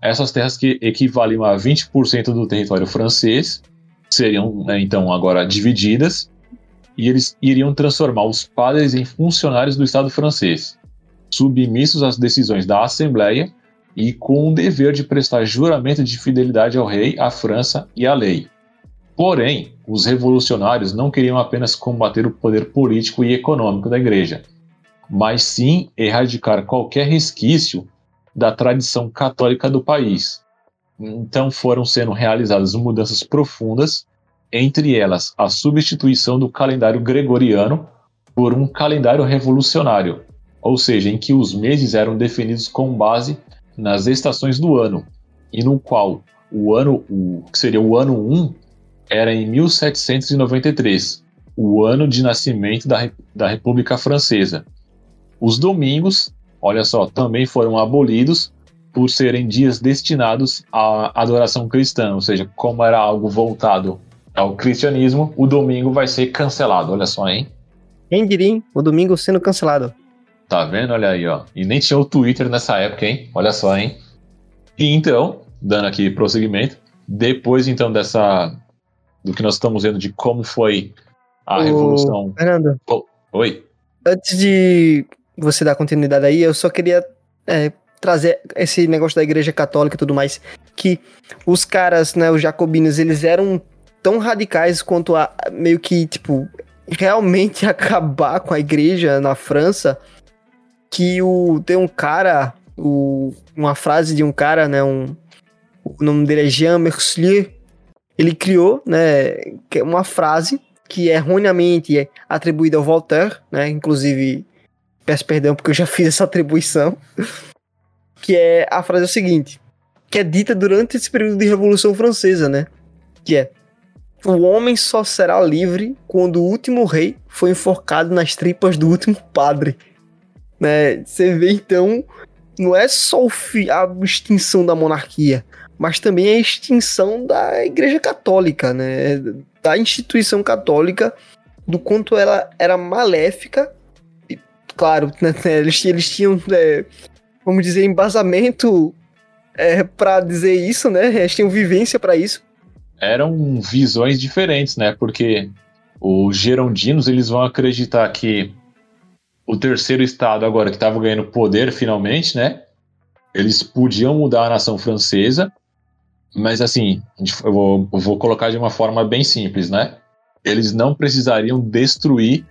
Essas terras que equivaliam a 20% do território francês seriam né, então agora divididas e eles iriam transformar os padres em funcionários do Estado francês, submissos às decisões da Assembleia e com o dever de prestar juramento de fidelidade ao rei, à França e à lei. Porém, os revolucionários não queriam apenas combater o poder político e econômico da igreja, mas sim erradicar qualquer resquício da tradição católica do país. Então foram sendo realizadas mudanças profundas, entre elas a substituição do calendário gregoriano por um calendário revolucionário, ou seja, em que os meses eram definidos com base nas estações do ano, e no qual o ano, o que seria o ano 1, era em 1793, o ano de nascimento da, da República Francesa. Os domingos, olha só, também foram abolidos por serem dias destinados à adoração cristã, ou seja, como era algo voltado ao cristianismo, o domingo vai ser cancelado, olha só, hein? Quem diria, o domingo sendo cancelado. Tá vendo? Olha aí, ó. E nem tinha o Twitter nessa época, hein? Olha só, hein? E então, dando aqui prosseguimento, depois então dessa do que nós estamos vendo de como foi a revolução. Fernando. Oh, oi. Antes de você dar continuidade aí, eu só queria é, trazer esse negócio da igreja católica e tudo mais, que os caras, né, os jacobinos, eles eram tão radicais quanto a meio que, tipo, realmente acabar com a igreja na França, que o tem um cara, o, uma frase de um cara, né, um, o nome dele é Jean Mercier, ele criou, né, é uma frase que é erroneamente atribuída ao Voltaire, né, inclusive peço perdão porque eu já fiz essa atribuição, que é a frase é o seguinte, que é dita durante esse período de Revolução Francesa, né, que é o homem só será livre quando o último rei foi enforcado nas tripas do último padre. Né? Você vê então, não é só a extinção da monarquia, mas também a extinção da Igreja Católica, né? Da instituição católica, do quanto ela era maléfica. E, claro, né, eles, eles tinham, é, vamos dizer, embasamento é, para dizer isso, né? Eles tinham vivência para isso. Eram visões diferentes, né? Porque os gerondinos eles vão acreditar que o terceiro estado agora que estava ganhando poder finalmente, né? Eles podiam mudar a nação francesa mas assim, eu vou, eu vou colocar de uma forma bem simples, né? Eles não precisariam destruir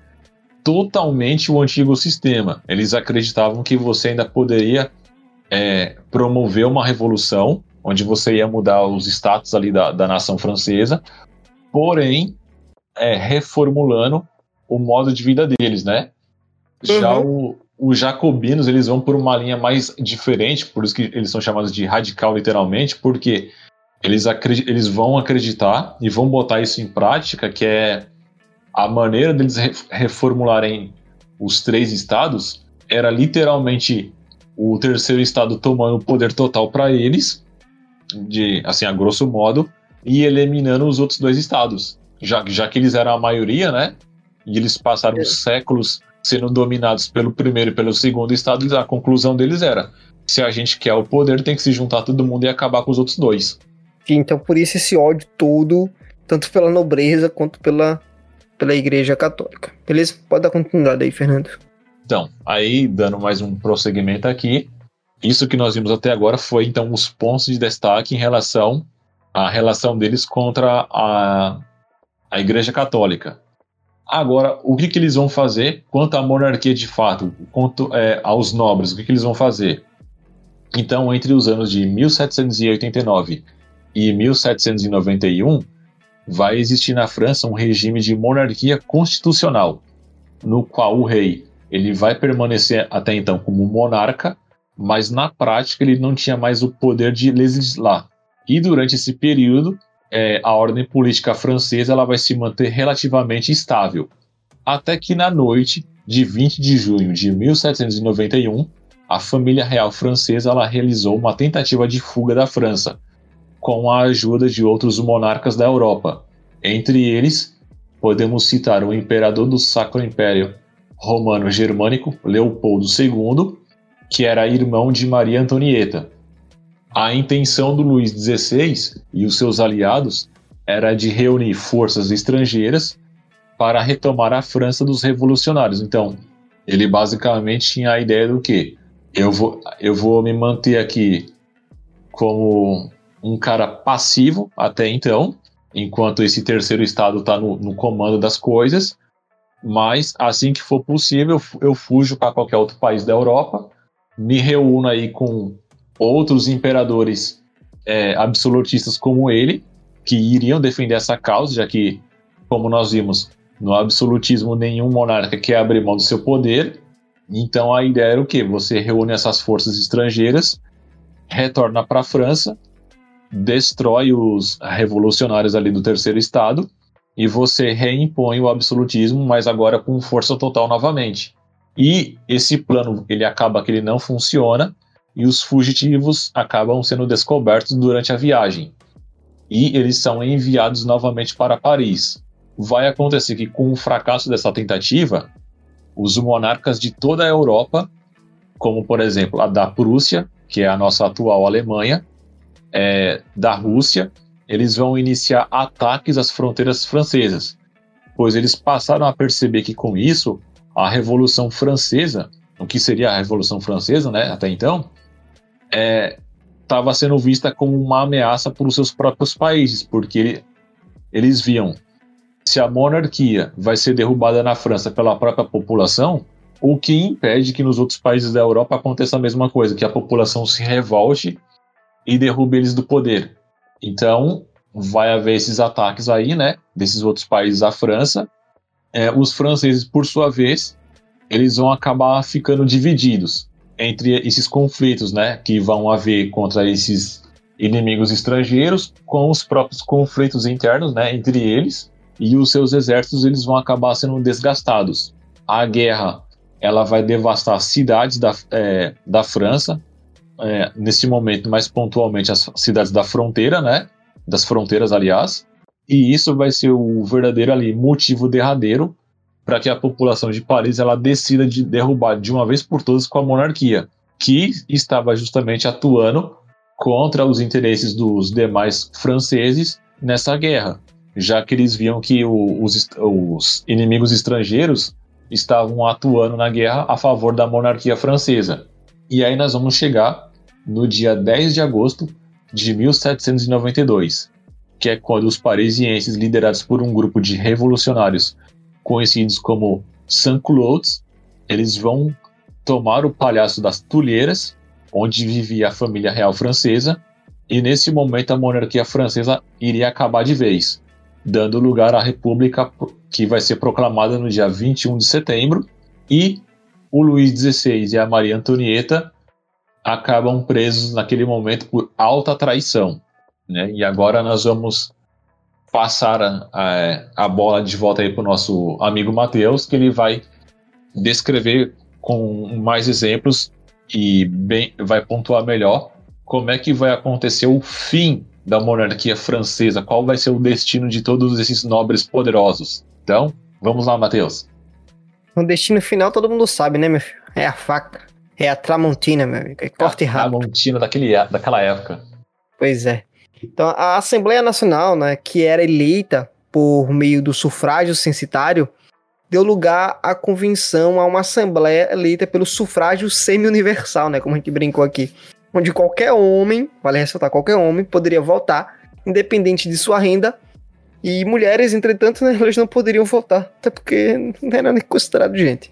totalmente o antigo sistema. Eles acreditavam que você ainda poderia é, promover uma revolução, onde você ia mudar os status ali da, da nação francesa, porém é, reformulando o modo de vida deles, né? Já, uhum. o, os jacobinos eles vão por uma linha mais diferente, por isso que eles são chamados de radical literalmente, porque eles, eles vão acreditar e vão botar isso em prática, que é a maneira deles reformularem os três estados era literalmente o terceiro estado tomando o poder total para eles, de assim a grosso modo, e eliminando os outros dois estados, já, já que eles eram a maioria, né? E eles passaram é. séculos sendo dominados pelo primeiro e pelo segundo estado, a conclusão deles era: se a gente quer o poder, tem que se juntar todo mundo e acabar com os outros dois. Então, por isso esse ódio todo, tanto pela nobreza quanto pela, pela Igreja Católica. Beleza? Pode dar continuidade aí, Fernando. Então, aí, dando mais um prosseguimento aqui, isso que nós vimos até agora foi, então, os pontos de destaque em relação à relação deles contra a, a Igreja Católica. Agora, o que, que eles vão fazer quanto à monarquia de fato, quanto é, aos nobres, o que, que eles vão fazer? Então, entre os anos de 1789 e 1791, vai existir na França um regime de monarquia constitucional, no qual o rei ele vai permanecer até então como monarca, mas na prática ele não tinha mais o poder de legislar. E durante esse período, é, a ordem política francesa ela vai se manter relativamente estável. Até que na noite de 20 de junho de 1791, a família real francesa ela realizou uma tentativa de fuga da França, com a ajuda de outros monarcas da Europa. Entre eles, podemos citar o imperador do Sacro Império romano germânico Leopoldo II, que era irmão de Maria Antonieta. A intenção do Luís XVI e os seus aliados era de reunir forças estrangeiras para retomar a França dos revolucionários. Então, ele basicamente tinha a ideia do que eu vou, eu vou me manter aqui como um cara passivo até então, enquanto esse terceiro estado está no, no comando das coisas, mas assim que for possível, eu fujo para qualquer outro país da Europa, me reúno aí com outros imperadores é, absolutistas como ele, que iriam defender essa causa, já que, como nós vimos, no absolutismo nenhum monarca quer abrir mão do seu poder. Então a ideia era o quê? Você reúne essas forças estrangeiras, retorna para a França, destrói os revolucionários ali do terceiro estado e você reimpõe o absolutismo, mas agora com força total novamente. E esse plano ele acaba que ele não funciona e os fugitivos acabam sendo descobertos durante a viagem. E eles são enviados novamente para Paris. Vai acontecer que com o fracasso dessa tentativa, os monarcas de toda a Europa, como por exemplo a da Prússia, que é a nossa atual Alemanha, é, da Rússia eles vão iniciar ataques às fronteiras francesas, pois eles passaram a perceber que com isso a Revolução Francesa, o que seria a Revolução Francesa, né, até então, estava é, sendo vista como uma ameaça para os seus próprios países, porque eles viam se a monarquia vai ser derrubada na França pela própria população, o que impede que nos outros países da Europa aconteça a mesma coisa, que a população se revolte e derrube eles do poder. Então, vai haver esses ataques aí, né, desses outros países à França. É, os franceses, por sua vez, eles vão acabar ficando divididos entre esses conflitos, né, que vão haver contra esses inimigos estrangeiros, com os próprios conflitos internos, né, entre eles e os seus exércitos, eles vão acabar sendo desgastados. A guerra, ela vai devastar cidades da, é, da França, é, nesse momento, mais pontualmente, as cidades da fronteira, né? Das fronteiras, aliás. E isso vai ser o verdadeiro ali motivo derradeiro para que a população de Paris ela decida de derrubar de uma vez por todas com a monarquia, que estava justamente atuando contra os interesses dos demais franceses nessa guerra, já que eles viam que o, os, os inimigos estrangeiros estavam atuando na guerra a favor da monarquia francesa. E aí nós vamos chegar no dia 10 de agosto de 1792, que é quando os parisienses, liderados por um grupo de revolucionários conhecidos como Sans-Culottes, eles vão tomar o Palhaço das Tulheiras, onde vivia a família real francesa, e nesse momento a monarquia francesa iria acabar de vez, dando lugar à República que vai ser proclamada no dia 21 de setembro, e o Luís XVI e a Maria Antonieta acabam presos naquele momento por alta traição. Né? E agora nós vamos passar a, a, a bola de volta aí para o nosso amigo Matheus, que ele vai descrever com mais exemplos e bem, vai pontuar melhor como é que vai acontecer o fim da monarquia francesa, qual vai ser o destino de todos esses nobres poderosos. Então, vamos lá, Matheus. O destino final todo mundo sabe, né, meu filho? É a faca. É a Tramontina, meu amigo. É corte é rápido. Tramontina daquele, daquela época. Pois é. Então, a Assembleia Nacional, né, que era eleita por meio do sufrágio censitário, deu lugar à convenção a uma assembleia eleita pelo sufrágio semi-universal, né, como a gente brincou aqui, onde qualquer homem, vale ressaltar, qualquer homem poderia votar, independente de sua renda, e mulheres, entretanto, né, elas não poderiam votar, até porque não era nem considerado gente.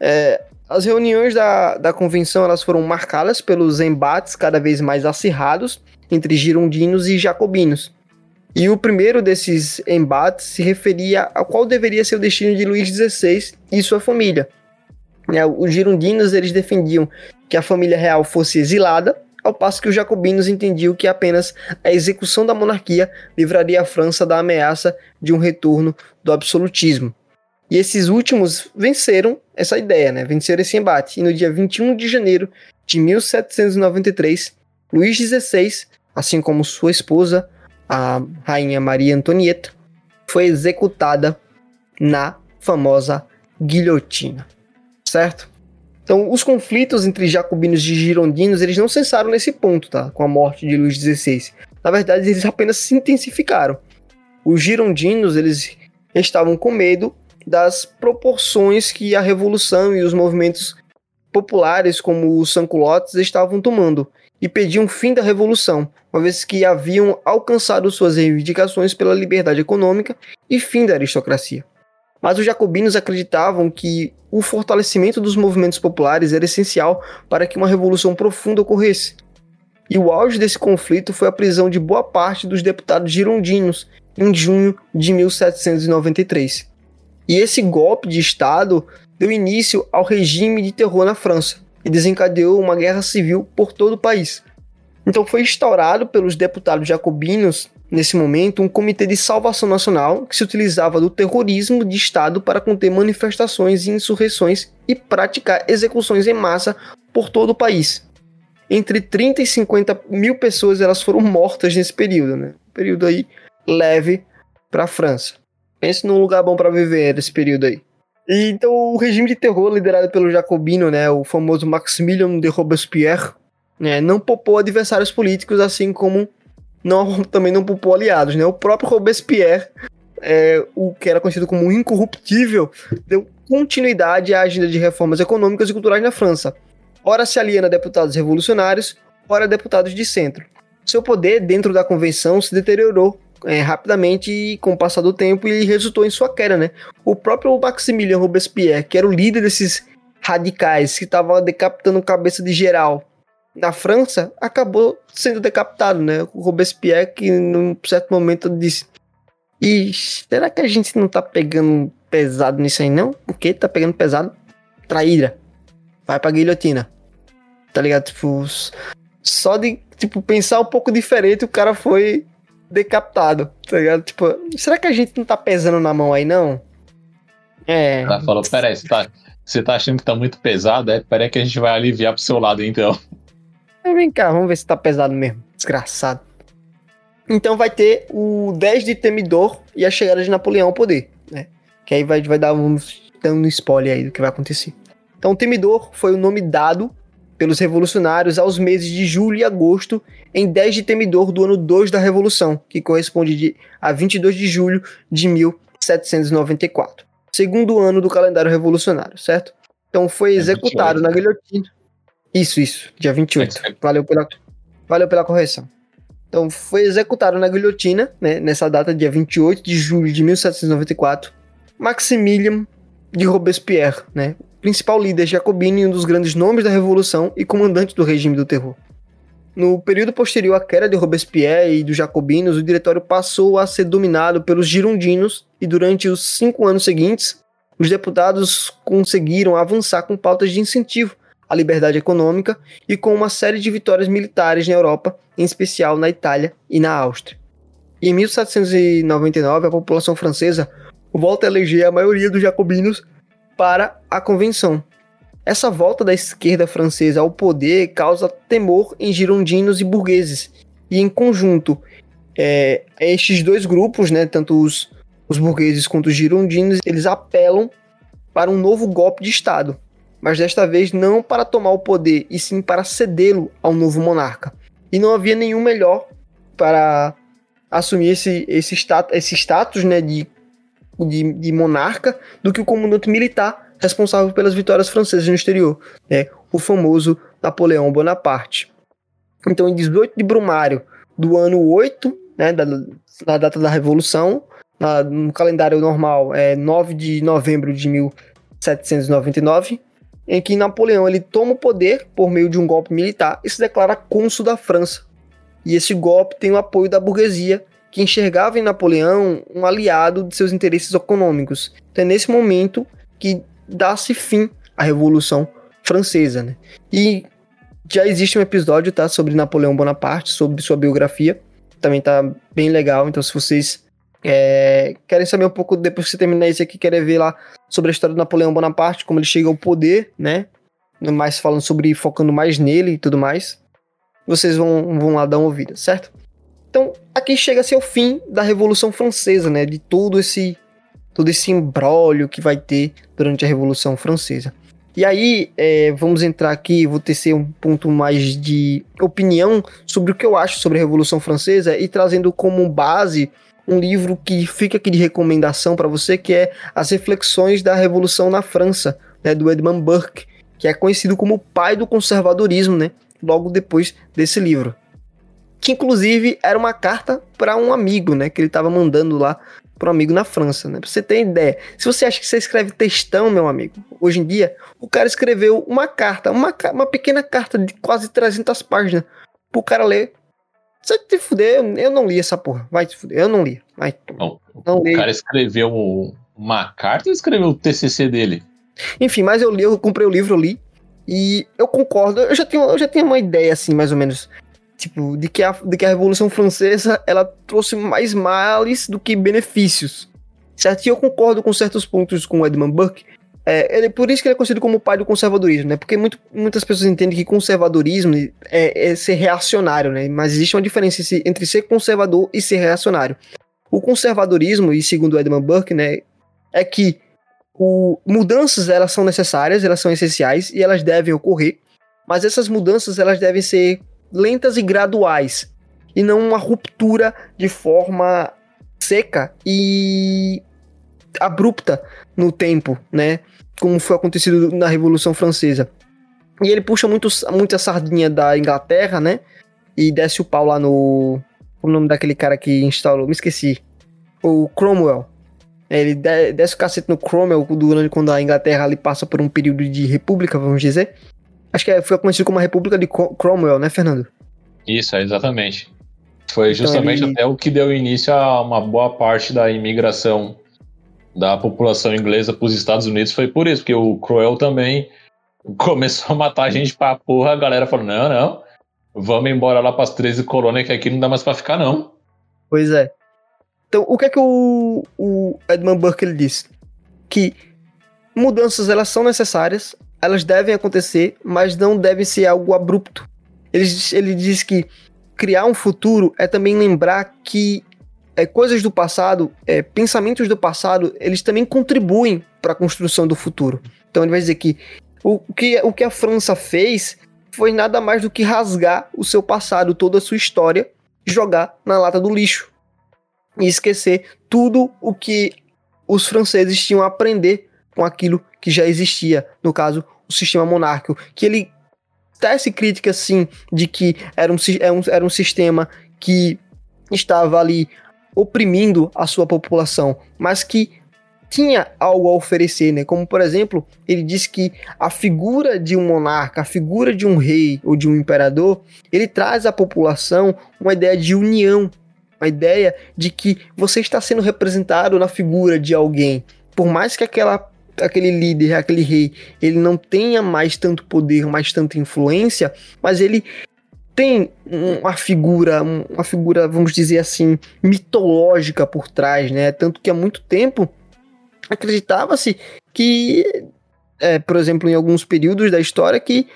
É, as reuniões da, da convenção elas foram marcadas pelos embates cada vez mais acirrados entre girondinos e jacobinos. E o primeiro desses embates se referia a qual deveria ser o destino de Luís XVI e sua família. É, os girondinos eles defendiam que a família real fosse exilada, ao passo que os jacobinos entendiam que apenas a execução da monarquia livraria a França da ameaça de um retorno do absolutismo. E esses últimos venceram essa ideia, né? venceram esse embate. E no dia 21 de janeiro de 1793, Luís XVI assim como sua esposa, a rainha Maria Antonieta, foi executada na famosa guilhotina, certo? Então, os conflitos entre jacobinos e girondinos, eles não cessaram nesse ponto, tá? Com a morte de Luís XVI. Na verdade, eles apenas se intensificaram. Os girondinos, eles estavam com medo das proporções que a revolução e os movimentos populares, como os sanculotes, estavam tomando e pediam fim da revolução, uma vez que haviam alcançado suas reivindicações pela liberdade econômica e fim da aristocracia. Mas os jacobinos acreditavam que o fortalecimento dos movimentos populares era essencial para que uma revolução profunda ocorresse. E o auge desse conflito foi a prisão de boa parte dos deputados girondinos em junho de 1793. E esse golpe de Estado deu início ao regime de terror na França e desencadeou uma guerra civil por todo o país. Então foi instaurado pelos deputados jacobinos, nesse momento, um comitê de salvação nacional que se utilizava do terrorismo de Estado para conter manifestações e insurreições e praticar execuções em massa por todo o país. Entre 30 e 50 mil pessoas elas foram mortas nesse período, né? período aí leve para a França. Pense num lugar bom para viver nesse período aí. E, então o regime de terror liderado pelo jacobino, né, o famoso Maximilien de Robespierre, né, não poupou adversários políticos, assim como não, também não poupou aliados. Né? O próprio Robespierre, é, o que era conhecido como incorruptível, deu continuidade à agenda de reformas econômicas e culturais na França. Ora se aliena a deputados revolucionários, ora a deputados de centro. Seu poder dentro da convenção se deteriorou é, rapidamente com o passar do tempo e resultou em sua queda, né? O próprio Maximilien Robespierre, que era o líder desses radicais que estava decapitando cabeça de geral na França, acabou sendo decapitado, né? O Robespierre, que num certo momento disse: E será que a gente não tá pegando pesado nisso aí, não? O que tá pegando pesado? Traíra. Vai pra guilhotina. Tá ligado? Tipo, só de tipo, pensar um pouco diferente, o cara foi decapitado, tá ligado? Tipo, será que a gente não tá pesando na mão aí, não? É. Ela falou: peraí, você tá, você tá achando que tá muito pesado? É, peraí que a gente vai aliviar pro seu lado então. Vem cá, vamos ver se tá pesado mesmo. Desgraçado. Então vai ter o 10 de Temidor e a chegada de Napoleão ao poder, né? Que aí vai, vai dar um, um spoiler aí do que vai acontecer. Então Temidor foi o nome dado pelos revolucionários aos meses de julho e agosto em 10 de Temidor do ano 2 da Revolução, que corresponde de, a 22 de julho de 1794. Segundo ano do calendário revolucionário, certo? Então foi é executado é na guilhotina. Isso, isso, dia 28. Valeu pela, valeu pela correção. Então, foi executado na guilhotina, né, nessa data, dia 28 de julho de 1794, Maximilian de Robespierre, né, principal líder jacobino e um dos grandes nomes da Revolução e comandante do regime do terror. No período posterior à queda de Robespierre e dos jacobinos, o diretório passou a ser dominado pelos girondinos e durante os cinco anos seguintes, os deputados conseguiram avançar com pautas de incentivo à liberdade econômica e com uma série de vitórias militares na Europa, em especial na Itália e na Áustria. Em 1799, a população francesa volta a eleger a maioria dos jacobinos para a convenção. Essa volta da esquerda francesa ao poder causa temor em girondinos e burgueses, e em conjunto, é, estes dois grupos, né, tanto os, os burgueses quanto os girondinos, eles apelam para um novo golpe de Estado, mas desta vez não para tomar o poder, e sim para cedê-lo ao novo monarca. E não havia nenhum melhor para assumir esse, esse, status, esse status né, de, de, de monarca do que o comandante militar responsável pelas vitórias francesas no exterior, né, o famoso Napoleão Bonaparte. Então, em 18 de Brumário do ano 8, né, da, da data da Revolução, na, no calendário normal é 9 de novembro de 1799, em que Napoleão ele toma o poder por meio de um golpe militar e se declara cônsul da França. E esse golpe tem o apoio da burguesia, que enxergava em Napoleão um aliado de seus interesses econômicos. Então é nesse momento que dá-se fim à Revolução Francesa. Né? E já existe um episódio tá, sobre Napoleão Bonaparte, sobre sua biografia. Também tá bem legal, então se vocês é, querem saber um pouco, depois que você terminar isso aqui, querem ver lá sobre a história do Napoleão Bonaparte, como ele chega ao poder, né? Mais falando sobre, focando mais nele e tudo mais. Vocês vão, vão lá dar uma ouvida, certo? Aqui chega-se ao fim da Revolução Francesa, né? De todo esse, todo esse embrólio que vai ter durante a Revolução Francesa. E aí, é, vamos entrar aqui, vou tecer um ponto mais de opinião sobre o que eu acho sobre a Revolução Francesa e trazendo como base um livro que fica aqui de recomendação para você, que é As Reflexões da Revolução na França, né, do Edmund Burke, que é conhecido como o pai do conservadorismo, né, logo depois desse livro. Que inclusive era uma carta para um amigo, né, que ele estava mandando lá para um amigo na França, né? Pra você ter ideia. Se você acha que você escreve textão, meu amigo, hoje em dia, o cara escreveu uma carta, uma, uma pequena carta de quase 300 páginas pro cara ler você te fuder, eu não li essa porra. Vai te fuder, eu não li. Vai, não, não o li. cara escreveu uma carta ou escreveu o TCC dele? Enfim, mas eu li, eu comprei o livro, eu li. E eu concordo, eu já tenho, eu já tenho uma ideia, assim, mais ou menos. Tipo, de que, a, de que a Revolução Francesa, ela trouxe mais males do que benefícios. Certo? E eu concordo com certos pontos com o Edmund Burke, é, ele, por isso que ele é conhecido como o pai do conservadorismo, né? Porque muito, muitas pessoas entendem que conservadorismo é, é, ser reacionário, né? Mas existe uma diferença entre ser conservador e ser reacionário. O conservadorismo, e segundo Edmund Burke, né, é que o, mudanças elas são necessárias, elas são essenciais e elas devem ocorrer, mas essas mudanças elas devem ser lentas e graduais e não uma ruptura de forma seca e abrupta no tempo, né? como foi acontecido na Revolução Francesa. E ele puxa muito, muito a sardinha da Inglaterra, né? E desce o pau lá no. Como é o nome daquele cara que instalou? Me esqueci. O Cromwell. Ele desce o cacete no Cromwell durante quando a Inglaterra ali passa por um período de república, vamos dizer. Acho que é, foi conhecido como a República de Cromwell, né, Fernando? Isso, exatamente. Foi então justamente ele... até o que deu início a uma boa parte da imigração da população inglesa para os Estados Unidos foi por isso, porque o Crowell também começou a matar gente pra porra, a galera falou: não, não, vamos embora lá para as 13 colônias que aqui não dá mais para ficar, não. Pois é. Então, o que é que o, o Edmund Burke ele disse? Que mudanças elas são necessárias, elas devem acontecer, mas não devem ser algo abrupto. Ele, ele diz que criar um futuro é também lembrar que é, coisas do passado, é, pensamentos do passado, eles também contribuem para a construção do futuro. Então ele vai dizer que o, o que o que a França fez foi nada mais do que rasgar o seu passado, toda a sua história, jogar na lata do lixo e esquecer tudo o que os franceses tinham a aprender com aquilo que já existia, no caso, o sistema monárquico, que ele tece crítica sim de que era um, era um, era um sistema que estava ali oprimindo a sua população, mas que tinha algo a oferecer, né? Como por exemplo, ele diz que a figura de um monarca, a figura de um rei ou de um imperador, ele traz à população uma ideia de união, uma ideia de que você está sendo representado na figura de alguém, por mais que aquela aquele líder, aquele rei, ele não tenha mais tanto poder, mais tanta influência, mas ele tem uma figura, uma figura, vamos dizer assim, mitológica por trás, né? Tanto que há muito tempo acreditava-se que, é, por exemplo, em alguns períodos da história, que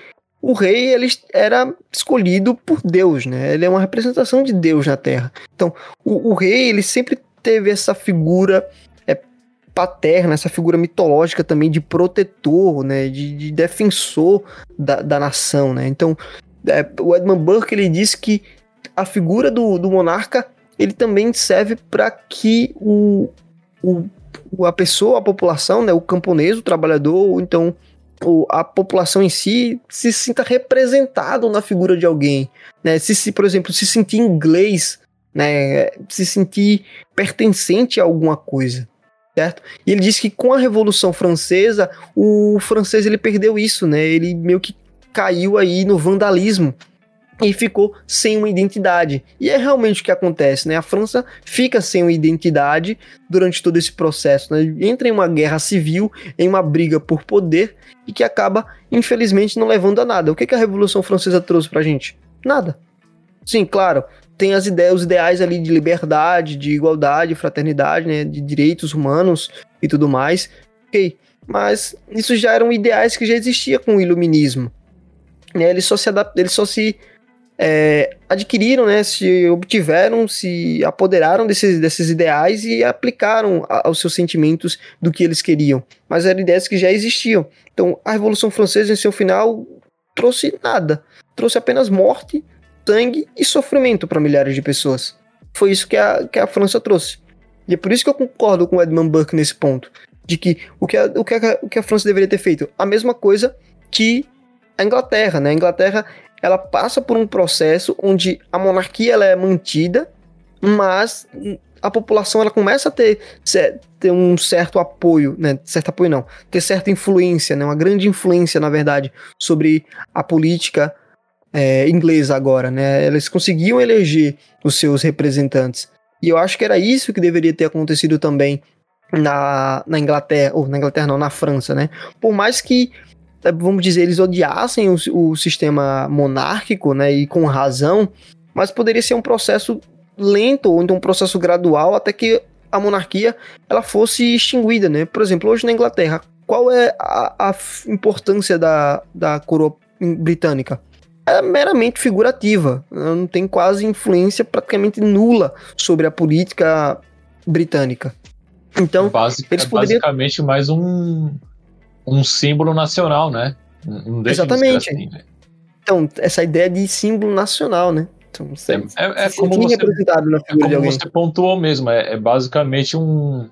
o rei ele era escolhido por Deus, né? Ele é uma representação de Deus na Terra. Então, o, o rei ele sempre teve essa figura paterna, essa figura mitológica também de protetor, né? De, de defensor da, da nação, né? Então, é, o Edmund Burke ele disse que a figura do, do monarca ele também serve para que o, o, a pessoa, a população, né, o camponês, o trabalhador, ou então o, a população em si se sinta representado na figura de alguém, né? Se, se por exemplo, se sentir inglês, né, se sentir pertencente a alguma coisa, certo? E ele disse que com a Revolução Francesa, o francês ele perdeu isso, né? Ele meio que caiu aí no vandalismo e ficou sem uma identidade. E é realmente o que acontece, né? A França fica sem uma identidade durante todo esse processo, né? Entra em uma guerra civil, em uma briga por poder e que acaba, infelizmente, não levando a nada. O que, que a Revolução Francesa trouxe pra gente? Nada. Sim, claro, tem as ideias, os ideais ali de liberdade, de igualdade, fraternidade, né? De direitos humanos e tudo mais. Ok, mas isso já eram ideais que já existia com o iluminismo. Né, eles só se adaptam, eles só se é, adquiriram, né, se obtiveram, se apoderaram desses, desses ideais e aplicaram a, aos seus sentimentos do que eles queriam. Mas eram ideias que já existiam. Então, a Revolução Francesa, em seu final, trouxe nada. Trouxe apenas morte, sangue e sofrimento para milhares de pessoas. Foi isso que a, que a França trouxe. E é por isso que eu concordo com o Edmund Burke nesse ponto. De que o que a, o que o que a França deveria ter feito? A mesma coisa que a Inglaterra, né? A Inglaterra ela passa por um processo onde a monarquia ela é mantida, mas a população ela começa a ter, ter um certo apoio, né? Certo apoio não, ter certa influência, né? Uma grande influência, na verdade, sobre a política é, inglesa agora, né? Eles conseguiam eleger os seus representantes. E eu acho que era isso que deveria ter acontecido também na, na Inglaterra, ou na Inglaterra não, na França, né? Por mais que é, vamos dizer, eles odiassem o, o sistema monárquico, né, e com razão, mas poderia ser um processo lento ou então um processo gradual até que a monarquia ela fosse extinguida, né? Por exemplo, hoje na Inglaterra, qual é a, a importância da, da coroa britânica? É meramente figurativa, não tem quase influência praticamente nula sobre a política britânica. Então, Basic, eles é poderiam... basicamente mais um um símbolo nacional, né? Não Exatamente. Assim, né? Então, essa ideia de símbolo nacional, né? Então, você, é, é, é como, você, é como você pontuou mesmo, é, é basicamente um,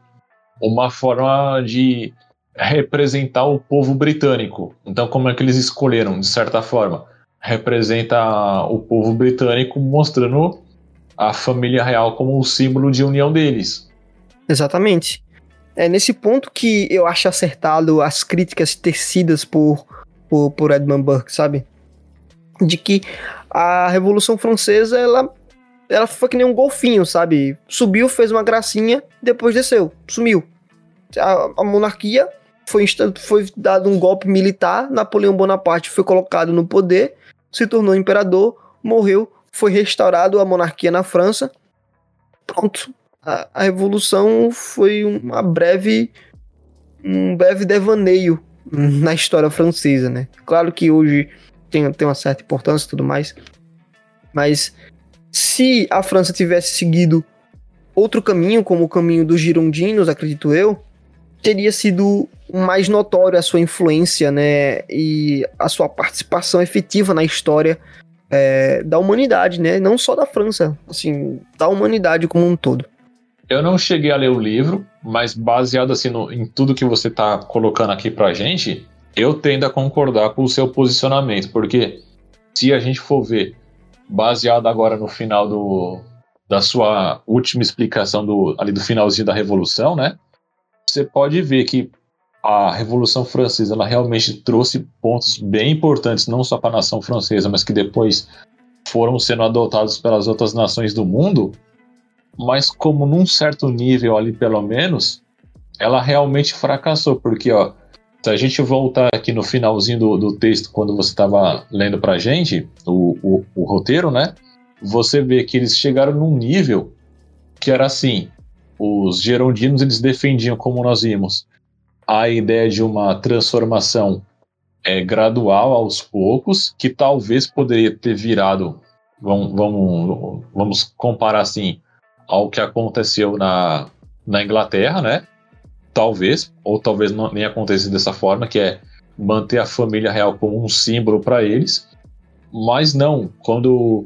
uma forma de representar o povo britânico. Então, como é que eles escolheram, de certa forma? Representa o povo britânico mostrando a família real como o símbolo de união deles. Exatamente. É nesse ponto que eu acho acertado as críticas tecidas por, por, por Edmund Burke, sabe? De que a Revolução Francesa, ela, ela foi que nem um golfinho, sabe? Subiu, fez uma gracinha, depois desceu, sumiu. A, a monarquia foi, foi dado um golpe militar, Napoleão Bonaparte foi colocado no poder, se tornou imperador, morreu, foi restaurado a monarquia na França. Pronto, a, a Revolução foi uma breve um breve devaneio na história francesa, né? Claro que hoje tem, tem uma certa importância e tudo mais, mas se a França tivesse seguido outro caminho, como o caminho dos girondinos, acredito eu, teria sido mais notório a sua influência, né, e a sua participação efetiva na história é, da humanidade, né, não só da França, assim, da humanidade como um todo. Eu não cheguei a ler o livro, mas baseado assim no, em tudo que você está colocando aqui pra gente, eu tendo a concordar com o seu posicionamento, porque se a gente for ver, baseado agora no final do, da sua última explicação do, ali do finalzinho da Revolução, né? Você pode ver que a Revolução Francesa ela realmente trouxe pontos bem importantes, não só para a nação francesa, mas que depois foram sendo adotados pelas outras nações do mundo mas como num certo nível ali, pelo menos, ela realmente fracassou, porque ó, se a gente voltar aqui no finalzinho do, do texto, quando você estava lendo pra gente, o, o, o roteiro, né? Você vê que eles chegaram num nível que era assim: os gerondinos eles defendiam, como nós vimos, a ideia de uma transformação é, gradual aos poucos, que talvez poderia ter virado, vamos, vamos, vamos comparar assim, ao que aconteceu na, na Inglaterra, né? talvez, ou talvez não, nem aconteça dessa forma, que é manter a família real como um símbolo para eles. Mas não, quando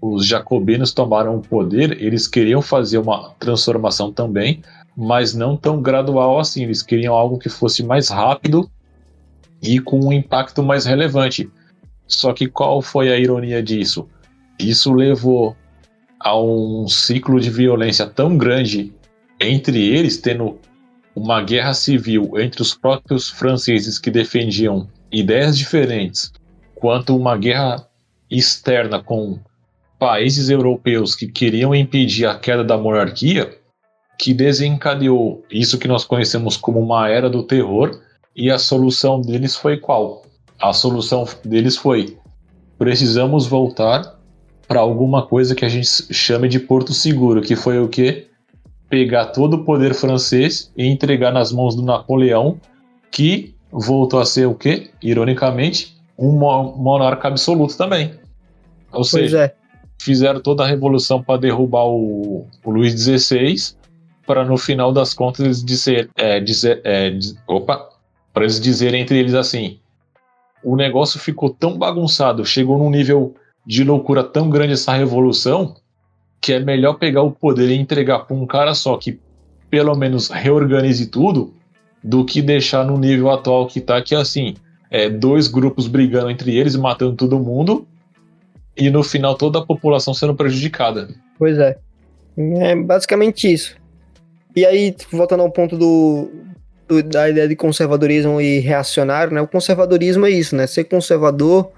os jacobinos tomaram o poder, eles queriam fazer uma transformação também, mas não tão gradual assim. Eles queriam algo que fosse mais rápido e com um impacto mais relevante. Só que qual foi a ironia disso? Isso levou a um ciclo de violência tão grande entre eles, tendo uma guerra civil entre os próprios franceses que defendiam ideias diferentes, quanto uma guerra externa com países europeus que queriam impedir a queda da monarquia, que desencadeou isso que nós conhecemos como uma era do terror, e a solução deles foi qual? A solução deles foi: precisamos voltar para alguma coisa que a gente chame de Porto Seguro, que foi o que? pegar todo o poder francês e entregar nas mãos do Napoleão, que voltou a ser o quê? Ironicamente, um monarca absoluto também. Ou pois seja, é. Fizeram toda a revolução para derrubar o, o Luís XVI, para no final das contas eles dizer, é, dizer, é, opa, para eles dizerem entre eles assim, o negócio ficou tão bagunçado, chegou num nível de loucura tão grande essa revolução que é melhor pegar o poder e entregar para um cara só que pelo menos reorganize tudo do que deixar no nível atual que tá, que é assim, é dois grupos brigando entre eles, matando todo mundo e no final toda a população sendo prejudicada. Pois é. É basicamente isso. E aí, voltando ao ponto do, do, da ideia de conservadorismo e reacionário, né? O conservadorismo é isso, né? Ser conservador,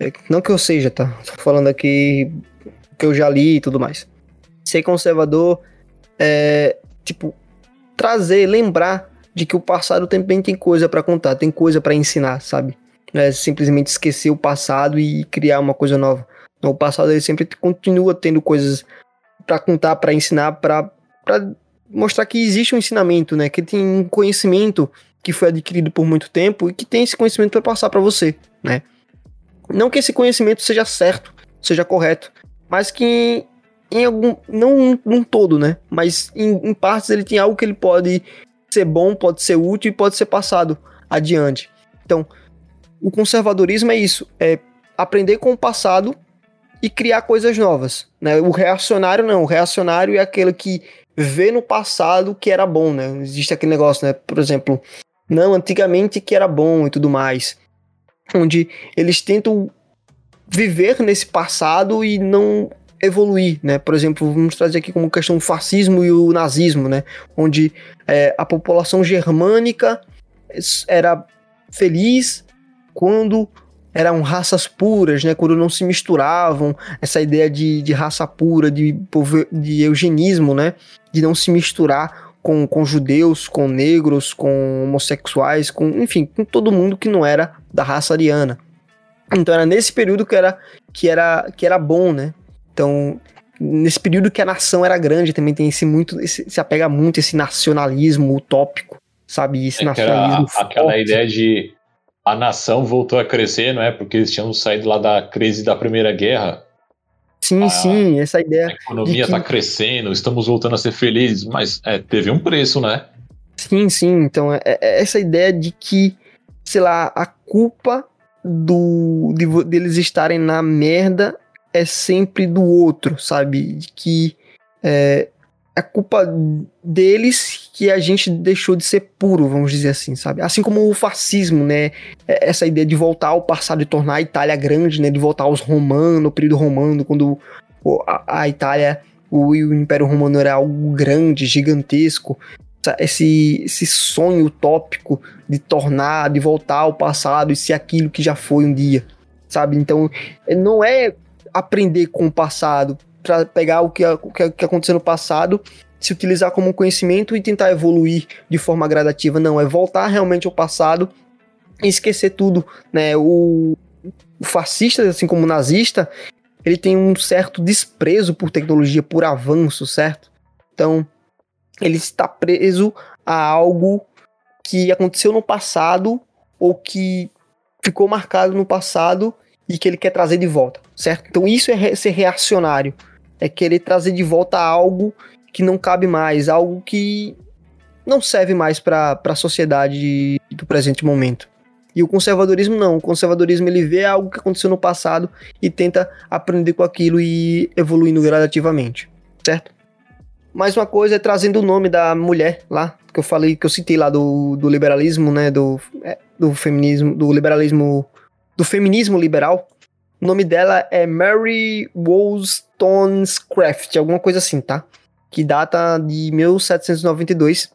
é, não que eu seja, tá? Tô falando aqui que eu já li e tudo mais. Ser conservador é, tipo, trazer, lembrar de que o passado também tem coisa para contar, tem coisa para ensinar, sabe? É simplesmente esquecer o passado e criar uma coisa nova. O passado ele sempre continua tendo coisas para contar, para ensinar, para mostrar que existe um ensinamento, né? Que tem um conhecimento que foi adquirido por muito tempo e que tem esse conhecimento para passar para você, né? Não que esse conhecimento seja certo, seja correto, mas que em algum. Não num todo, né? Mas em, em partes ele tem algo que ele pode ser bom, pode ser útil e pode ser passado adiante. Então, o conservadorismo é isso: é aprender com o passado e criar coisas novas. Né? O reacionário não. O reacionário é aquele que vê no passado que era bom, né? Existe aquele negócio, né? Por exemplo, não, antigamente que era bom e tudo mais. Onde eles tentam viver nesse passado e não evoluir, né? Por exemplo, vamos trazer aqui como questão o fascismo e o nazismo, né? Onde é, a população germânica era feliz quando eram raças puras, né? Quando não se misturavam, essa ideia de, de raça pura, de, de eugenismo, né? De não se misturar com, com judeus, com negros, com homossexuais, com enfim, com todo mundo que não era da raça ariana. Então era nesse período que era, que era, que era bom, né? Então, nesse período que a nação era grande, também tem esse muito, esse, se apega muito esse nacionalismo utópico, sabe? Esse é nacionalismo era, Aquela ideia de a nação voltou a crescer, não é? Porque eles tinham saído lá da crise da Primeira Guerra. Sim, a, sim, essa ideia. A economia está que... crescendo, estamos voltando a ser felizes, mas é, teve um preço, né? Sim, sim. Então, é, é essa ideia de que, sei lá, a culpa do de, deles estarem na merda é sempre do outro, sabe? De que é, é culpa deles que a gente deixou de ser puro, vamos dizer assim, sabe? Assim como o fascismo, né? É, essa ideia de voltar ao passado e tornar a Itália grande, né? De voltar aos romanos, no período romano, quando a, a Itália, o, o Império Romano era algo grande, gigantesco esse, esse sonho utópico de tornar, de voltar ao passado e ser aquilo que já foi um dia, sabe? Então, não é aprender com o passado para pegar o que, o que aconteceu no passado, se utilizar como conhecimento e tentar evoluir de forma gradativa, não, é voltar realmente ao passado e esquecer tudo, né? O, o fascista, assim como o nazista, ele tem um certo desprezo por tecnologia, por avanço, certo? Então, ele está preso a algo que aconteceu no passado ou que ficou marcado no passado e que ele quer trazer de volta, certo? Então isso é ser reacionário, é querer trazer de volta algo que não cabe mais, algo que não serve mais para a sociedade do presente momento. E o conservadorismo não, o conservadorismo ele vê algo que aconteceu no passado e tenta aprender com aquilo e evoluindo gradativamente, certo? Mais uma coisa é trazendo o nome da mulher lá, que eu falei, que eu citei lá do, do liberalismo, né, do, é, do feminismo, do liberalismo do feminismo liberal. O nome dela é Mary Wollstonecraft, alguma coisa assim, tá? Que data de 1792,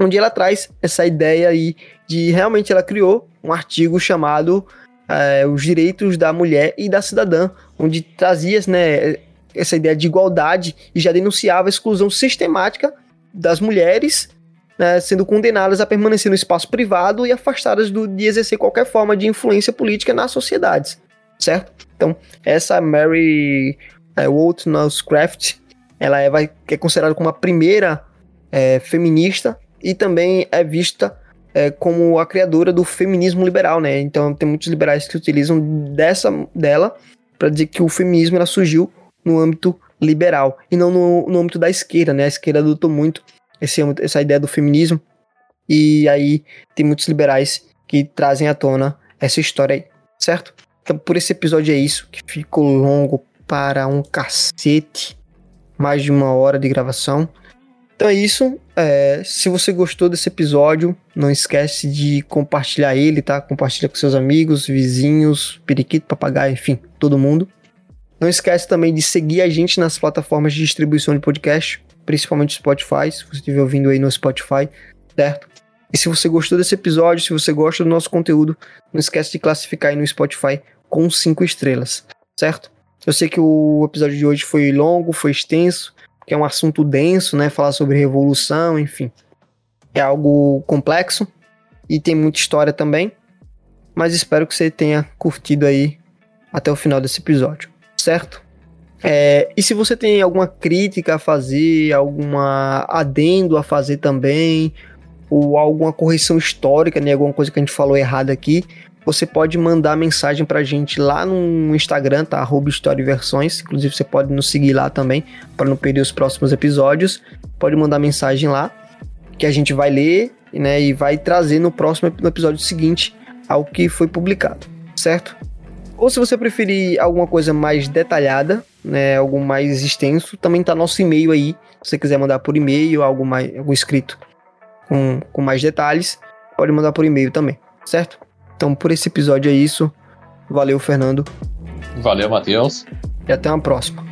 onde ela traz essa ideia aí de realmente ela criou um artigo chamado é, Os Direitos da Mulher e da Cidadã, onde trazia né, essa ideia de igualdade e já denunciava a exclusão sistemática das mulheres né, sendo condenadas a permanecer no espaço privado e afastadas do, de exercer qualquer forma de influência política nas sociedades, certo? Então, essa Mary é, Wollstonecraft, ela é, vai, é considerada como a primeira é, feminista e também é vista é, como a criadora do feminismo liberal, né? Então, tem muitos liberais que utilizam dessa dela para dizer que o feminismo ela surgiu no âmbito liberal e não no, no âmbito da esquerda, né? A esquerda adotou muito esse, essa ideia do feminismo. E aí tem muitos liberais que trazem à tona essa história aí, certo? Então por esse episódio é isso, que ficou longo para um cacete, mais de uma hora de gravação. Então é isso. É, se você gostou desse episódio, não esquece de compartilhar ele, tá? Compartilha com seus amigos, vizinhos, periquito, papagaio, enfim, todo mundo. Não esquece também de seguir a gente nas plataformas de distribuição de podcast principalmente Spotify, se você estiver ouvindo aí no Spotify, certo? E se você gostou desse episódio, se você gosta do nosso conteúdo, não esquece de classificar aí no Spotify com 5 estrelas, certo? Eu sei que o episódio de hoje foi longo, foi extenso, que é um assunto denso, né? Falar sobre revolução, enfim. É algo complexo e tem muita história também. Mas espero que você tenha curtido aí até o final desse episódio, certo? É, e se você tem alguma crítica a fazer, alguma adendo a fazer também, ou alguma correção histórica, né, alguma coisa que a gente falou errado aqui, você pode mandar mensagem pra gente lá no Instagram, tá? Arroba Versões. Inclusive, você pode nos seguir lá também, para não perder os próximos episódios. Pode mandar mensagem lá, que a gente vai ler, né? E vai trazer no próximo no episódio seguinte ao que foi publicado, certo? Ou se você preferir alguma coisa mais detalhada, né, algo mais extenso, também tá nosso e-mail aí. Se você quiser mandar por e-mail, algo mais algo escrito com, com mais detalhes, pode mandar por e-mail também, certo? Então, por esse episódio é isso. Valeu, Fernando. Valeu, Matheus. E até uma próxima.